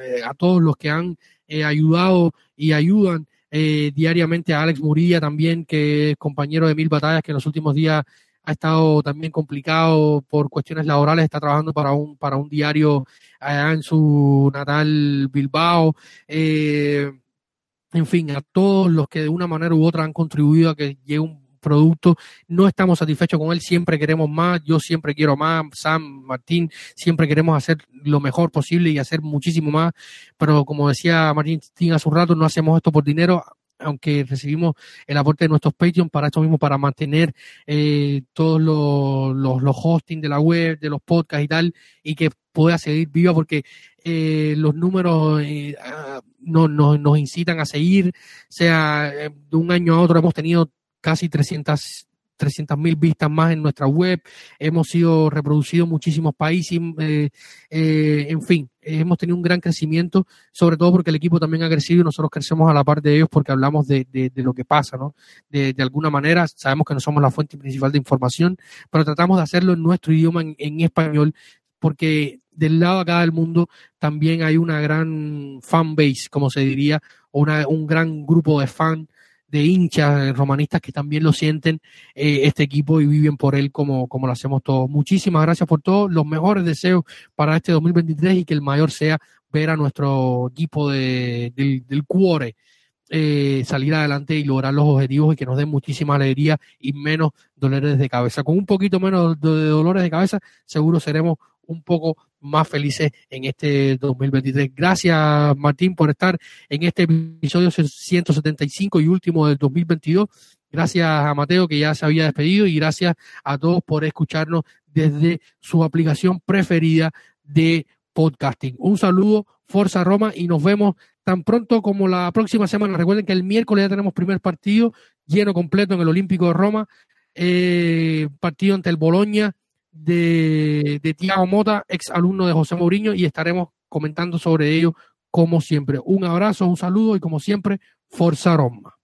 eh, a todos los que han eh, ayudado y ayudan eh, diariamente a Alex Murilla también, que es compañero de mil batallas, que en los últimos días ha estado también complicado por cuestiones laborales, está trabajando para un, para un diario allá en su natal Bilbao. Eh, en fin, a todos los que de una manera u otra han contribuido a que llegue un producto. No estamos satisfechos con él, siempre queremos más, yo siempre quiero más, Sam, Martín, siempre queremos hacer lo mejor posible y hacer muchísimo más, pero como decía Martín hace un rato, no hacemos esto por dinero, aunque recibimos el aporte de nuestros Patreon para esto mismo, para mantener eh, todos los, los, hosting de la web, de los podcasts y tal, y que pueda seguir viva porque eh, los números eh, ah, no, nos incitan a seguir, sea de un año a otro hemos tenido casi 300 mil vistas más en nuestra web, hemos sido reproducidos en muchísimos países, eh, eh, en fin, hemos tenido un gran crecimiento, sobre todo porque el equipo también ha crecido y nosotros crecemos a la par de ellos porque hablamos de, lo que pasa, ¿no? De, alguna manera, sabemos que no somos la fuente principal de información, pero tratamos de hacerlo en nuestro idioma, en, español, porque del lado acá del mundo también hay una gran fan base, como se diría, una, un gran grupo de fans de hinchas romanistas que también lo sienten eh, este equipo y viven por él como, como lo hacemos todos. Muchísimas gracias por todo, los mejores deseos para este 2023 y que el mayor sea ver a nuestro equipo de, del, del Cuore eh, salir adelante y lograr los objetivos y que nos den muchísima alegría y menos dolores de cabeza. Con un poquito menos de dolores de cabeza, seguro seremos un poco más felices en este 2023. Gracias, Martín, por estar en este episodio 175 y último del 2022. Gracias a Mateo, que ya se había despedido, y gracias a todos por escucharnos desde su aplicación preferida de podcasting. Un saludo, Forza Roma, y nos vemos tan pronto como la próxima semana. Recuerden que el miércoles ya tenemos primer partido lleno completo en el Olímpico de Roma, eh, partido ante el Boloña de, de Tiago Mota, ex alumno de José Mourinho, y estaremos comentando sobre ello como siempre. Un abrazo, un saludo y como siempre, Forza Roma.